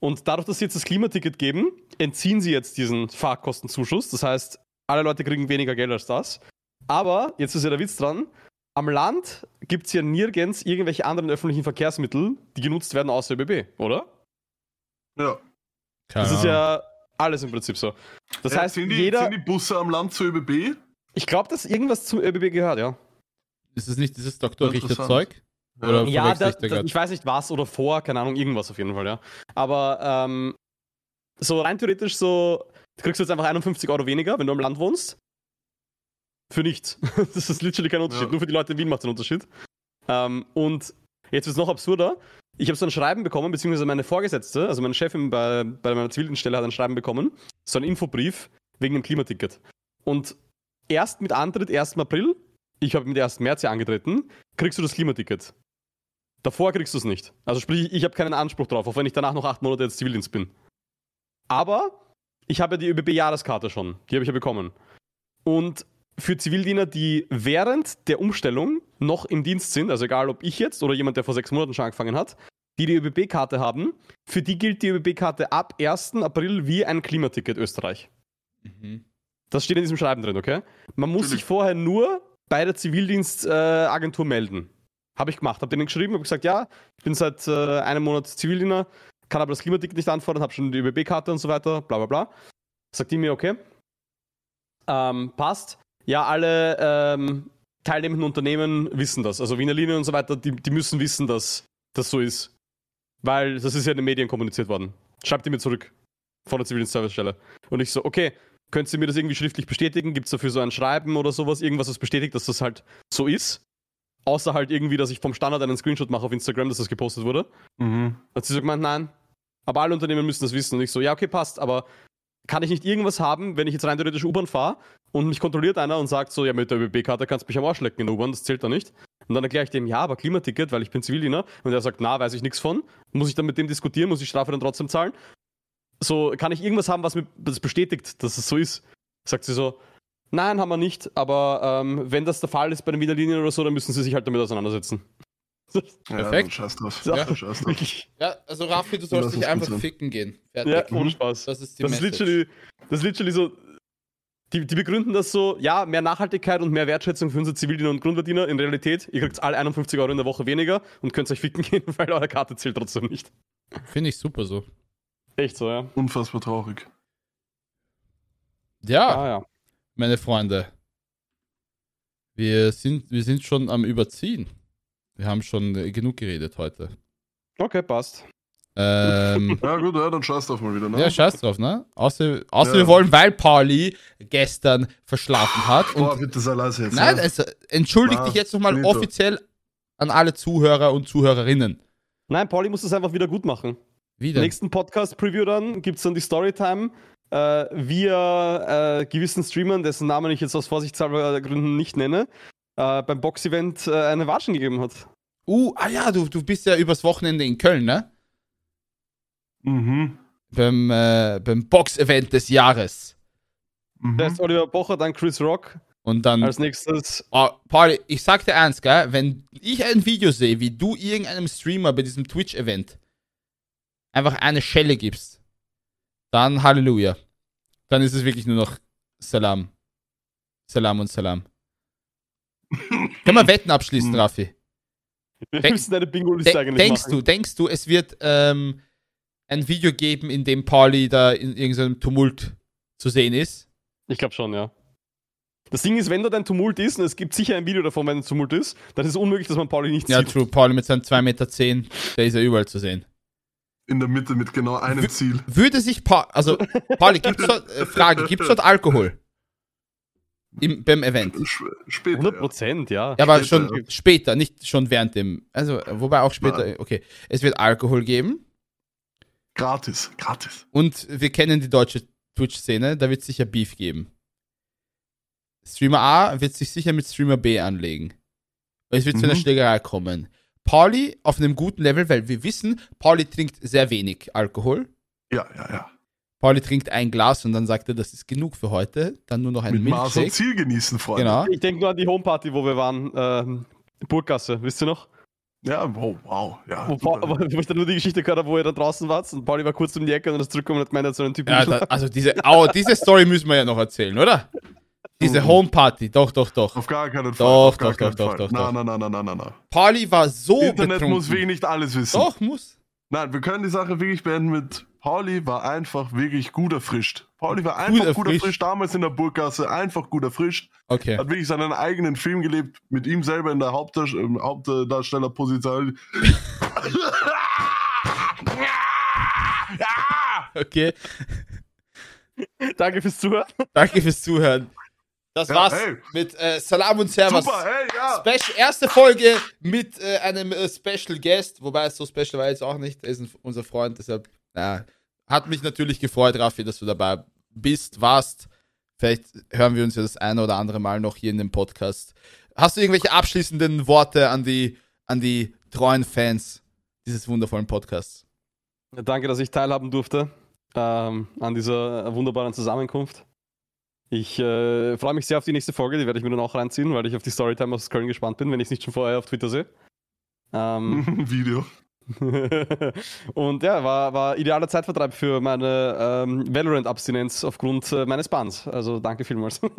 Und dadurch, dass sie jetzt das Klimaticket geben, entziehen sie jetzt diesen Fahrkostenzuschuss. Das heißt, alle Leute kriegen weniger Geld als das. Aber, jetzt ist ja der Witz dran, am Land gibt es ja nirgends irgendwelche anderen öffentlichen Verkehrsmittel, die genutzt werden außer ÖBB, oder? Ja. Keine Das ist ja alles im Prinzip so. Das Ja, heißt, sind die, jeder. sind die Busse am Land zur ÖBB? Ich glaube, dass irgendwas zum ÖBB gehört, ja. Ist es nicht dieses Dr. Richter. Zeug? Oder Ja, da, ich da ich weiß nicht was oder vor, keine Ahnung, irgendwas auf jeden Fall, ja. Aber ähm, so rein theoretisch so, du kriegst jetzt einfach 51 Euro weniger, wenn du am Land wohnst. Für nichts. Das ist literally kein Unterschied. Ja. Nur für die Leute in Wien macht es einen Unterschied. Ähm, und jetzt wird es noch absurder. Ich habe so ein Schreiben bekommen, beziehungsweise meine Vorgesetzte, also meine Chefin bei, bei meiner Zivildienststelle hat ein Schreiben bekommen, so ein Infobrief wegen dem Klimaticket. Und erst mit Antritt 1. April, ich habe mit 1. März ja angetreten, kriegst du das Klimaticket. Davor kriegst du es nicht. Also sprich, ich habe keinen Anspruch drauf, auch wenn ich danach noch acht Monate jetzt Zivildienst bin. Aber ich habe ja die ÖBB-Jahreskarte schon. Die habe ich ja bekommen. Und für Zivildiener, die während der Umstellung noch im Dienst sind, also egal ob ich jetzt oder jemand, der vor sechs Monaten schon angefangen hat, die die ÖBB-Karte haben, für die gilt die ÖBB-Karte ab 1. April wie ein Klimaticket Österreich. Mhm. Das steht in diesem Schreiben drin, okay? Man muss sich vorher nur bei der Zivildienstagentur äh, melden. Habe ich gemacht. Habe denen geschrieben, habe gesagt, ja, ich bin seit äh, einem Monat Zivildiener, kann aber das Klimaticket nicht anfordern, habe schon die ÖBB-Karte und so weiter, bla bla bla. Sagt die mir, okay. Ähm, passt. Ja, alle ähm, teilnehmenden Unternehmen wissen das. Also Wiener Linien und so weiter, die, die müssen wissen, dass das so ist. Weil das ist ja in den Medien kommuniziert worden. Schreibt die mir zurück. Von der Zivildienstservicestelle. Und ich so, okay, Könnt ihr mir das irgendwie schriftlich bestätigen? Gibt es dafür so ein Schreiben oder sowas? Irgendwas, was bestätigt, dass das halt so ist? Außer halt irgendwie, dass ich vom Standard einen Screenshot mache auf Instagram, dass das gepostet wurde. Mhm. Hat sie so gemeint, nein. Aber alle Unternehmen müssen das wissen. Und ich so, ja, okay, passt. Aber kann ich nicht irgendwas haben, wenn ich jetzt rein theoretisch U-Bahn fahre und mich kontrolliert einer und sagt so, ja, mit der ÖBB-Karte kannst du mich am Arsch lecken in der U-Bahn, das zählt da nicht. Und dann erkläre ich dem, ja, aber Klimaticket, weil ich bin Zivildiener. Und er sagt, na, weiß ich nichts von. Muss ich dann mit dem diskutieren? Muss ich Strafe dann trotzdem zahlen? So, kann ich irgendwas haben, was mir das bestätigt, dass es so ist? Sagt sie so, nein, haben wir nicht, aber ähm, wenn das der Fall ist bei den Wiener Linien oder so, dann müssen sie sich halt damit auseinandersetzen. Ja, Perfekt. Scheiß drauf. Ja. Ja. Ja, also Raffi, du sollst dich einfach sein. ficken gehen. Fertig. Ja, ohne Mhm. Spaß. Das ist die Das ist literally, das ist literally so. Die, die begründen das so, ja, mehr Nachhaltigkeit und mehr Wertschätzung für unsere Zivildiener und Grundverdiener. In Realität, ihr kriegt alle 51 Euro in der Woche weniger und könnt euch ficken gehen, weil eure Karte zählt trotzdem nicht. Finde ich super so. Echt so, ja. Unfassbar traurig. Ja, Ah, ja. meine Freunde. Wir sind, wir sind schon am Überziehen. Wir haben schon äh, genug geredet heute. Okay, passt. Ähm, Ja, gut, ja, dann scheiß drauf mal wieder, ne? ja, scheiß drauf, ne? Außer, außer Ja. wir wollen, weil Pauli gestern verschlafen hat. Boah, Und, bitte sei leise jetzt. nein, also, entschuldigt Ah, dich jetzt nochmal offiziell an alle Zuhörer und Zuhörerinnen. Nein, Pauli muss das einfach wieder gut machen. Wieder. Nächsten Podcast-Preview dann gibt es dann die Storytime, äh, er äh, gewissen Streamern, dessen Namen ich jetzt aus vorsichtshalber Gründen nicht nenne, äh, beim Box-Event äh, eine Watschen gegeben hat. Uh, ah ja, du, du bist ja übers Wochenende in Köln, ne? Mhm. Beim, äh, beim Box-Event des Jahres. Mhm. Da ist Oliver Bocher, dann Chris Rock. Und dann. Als nächstes Oh, Pauli, ich sag dir eins, gell? Wenn ich ein Video sehe, wie du irgendeinem Streamer bei diesem Twitch-Event einfach eine Schelle gibst, dann Halleluja. Dann ist es wirklich nur noch Salam. Salam und Salam. Können wir Wetten abschließen, Hm. Raffi? Wir Denk- müssen eine Bingo-Liste denkst machen. du, denkst du, es wird ähm, ein Video geben, in dem Pauli da in irgendeinem Tumult zu sehen ist? Ich glaube schon, ja. Das Ding ist, wenn dort ein Tumult ist, und es gibt sicher ein Video davon, wenn ein Tumult ist, dann ist es unmöglich, dass man Pauli nicht Ja, sieht. true. Pauli mit seinem 2,10 Meter, der ist ja überall zu sehen. In der Mitte mit genau einem Ziel. Würde sich pa also Pauli, gibt's dort, äh, Frage, gibt's dort Alkohol? Im, beim Event? Später. 100 Ja. Prozent, ja. Ja, aber Später, schon ja. später, nicht schon während dem. Also, wobei auch später, Nein. okay. Es wird Alkohol geben Gratis, gratis. und wir kennen die deutsche Twitch-Szene, da wird sicher Beef geben. Streamer A wird sich sicher mit Streamer B anlegen. Und es wird zu einer Mhm. Schlägerei kommen. Pauli auf einem guten Level, weil wir wissen, Pauli trinkt sehr wenig Alkohol. Ja, ja, ja. Pauli trinkt ein Glas und dann sagt er, das ist genug für heute. Dann nur noch ein Mit Maß und Milkshake. Ziel genießen, Freunde. Genau. Ich denke nur an die Homeparty, wo wir waren. Ähm, Burggasse, wisst ihr noch? Ja, wow, wow. Ja, Wo, wo, wo ich dann nur die Geschichte gehört habe, wo ihr da draußen wart und Pauli war kurz um die Ecke und dann ist zurückgekommen und hat gemeint, er hat so einen Typen Ja, da, also diese, oh, diese Story müssen wir ja noch erzählen, oder? Diese Mhm. Homeparty, doch, doch, doch. Auf gar keinen Fall. Doch, doch, doch, doch, doch, na, na, na, na, na, na. Pauli war so Internet betrunken. muss wirklich nicht alles wissen. Doch, muss. Nein, wir können die Sache wirklich beenden mit Pauli war einfach wirklich gut erfrischt. Pauli war einfach gut erfrischt. erfrischt, damals in der Burggasse, einfach gut erfrischt. Okay. Hat wirklich seinen eigenen Film gelebt, mit ihm selber in der Hauptdarst ähm, Hauptdarstellerposition. Okay. Danke fürs Zuhören. Danke fürs Zuhören. Das Ja, war's hey. mit äh, Salam und Servus. Super, hey, ja. Special, erste Folge mit äh, einem äh, Special Guest, wobei es so special war jetzt auch nicht. Er ist ein, unser Freund, deshalb ja, hat mich natürlich gefreut, Raffi, dass du dabei bist, warst. Vielleicht hören wir uns ja das eine oder andere Mal noch hier in dem Podcast. Hast du irgendwelche abschließenden Worte an die, an die treuen Fans dieses wundervollen Podcasts? Danke, dass ich teilhaben durfte ähm, an dieser wunderbaren Zusammenkunft. Ich äh, freue mich sehr auf die nächste Folge, die werde ich mir dann auch reinziehen, weil ich auf die Storytime aus Köln gespannt bin, wenn ich es nicht schon vorher auf Twitter sehe. Ähm, Video. und ja, war, war idealer Zeitvertreib für meine ähm, Valorant-Abstinenz aufgrund äh, meines Bans. Also danke vielmals.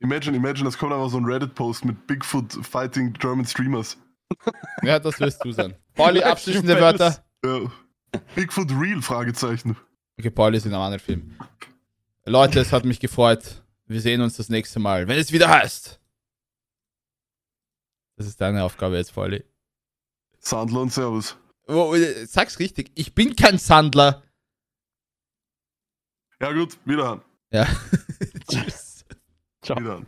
Imagine, imagine, es kommt einfach so ein Reddit-Post mit Bigfoot fighting German Streamers. Ja, das wirst du sein. Pauli, abschließende Wörter. Ja. Bigfoot Real? Fragezeichen. Okay, Pauli ist in einem anderen Film. Leute, es hat mich gefreut. Wir sehen uns das nächste Mal, wenn es wieder heißt. Das ist deine Aufgabe jetzt, Pauli. Sandler und Servus. Oh, sag's richtig. Ich bin kein Sandler. Ja gut, wiederhören. Ja. Tschüss. Ciao. Wiederhören.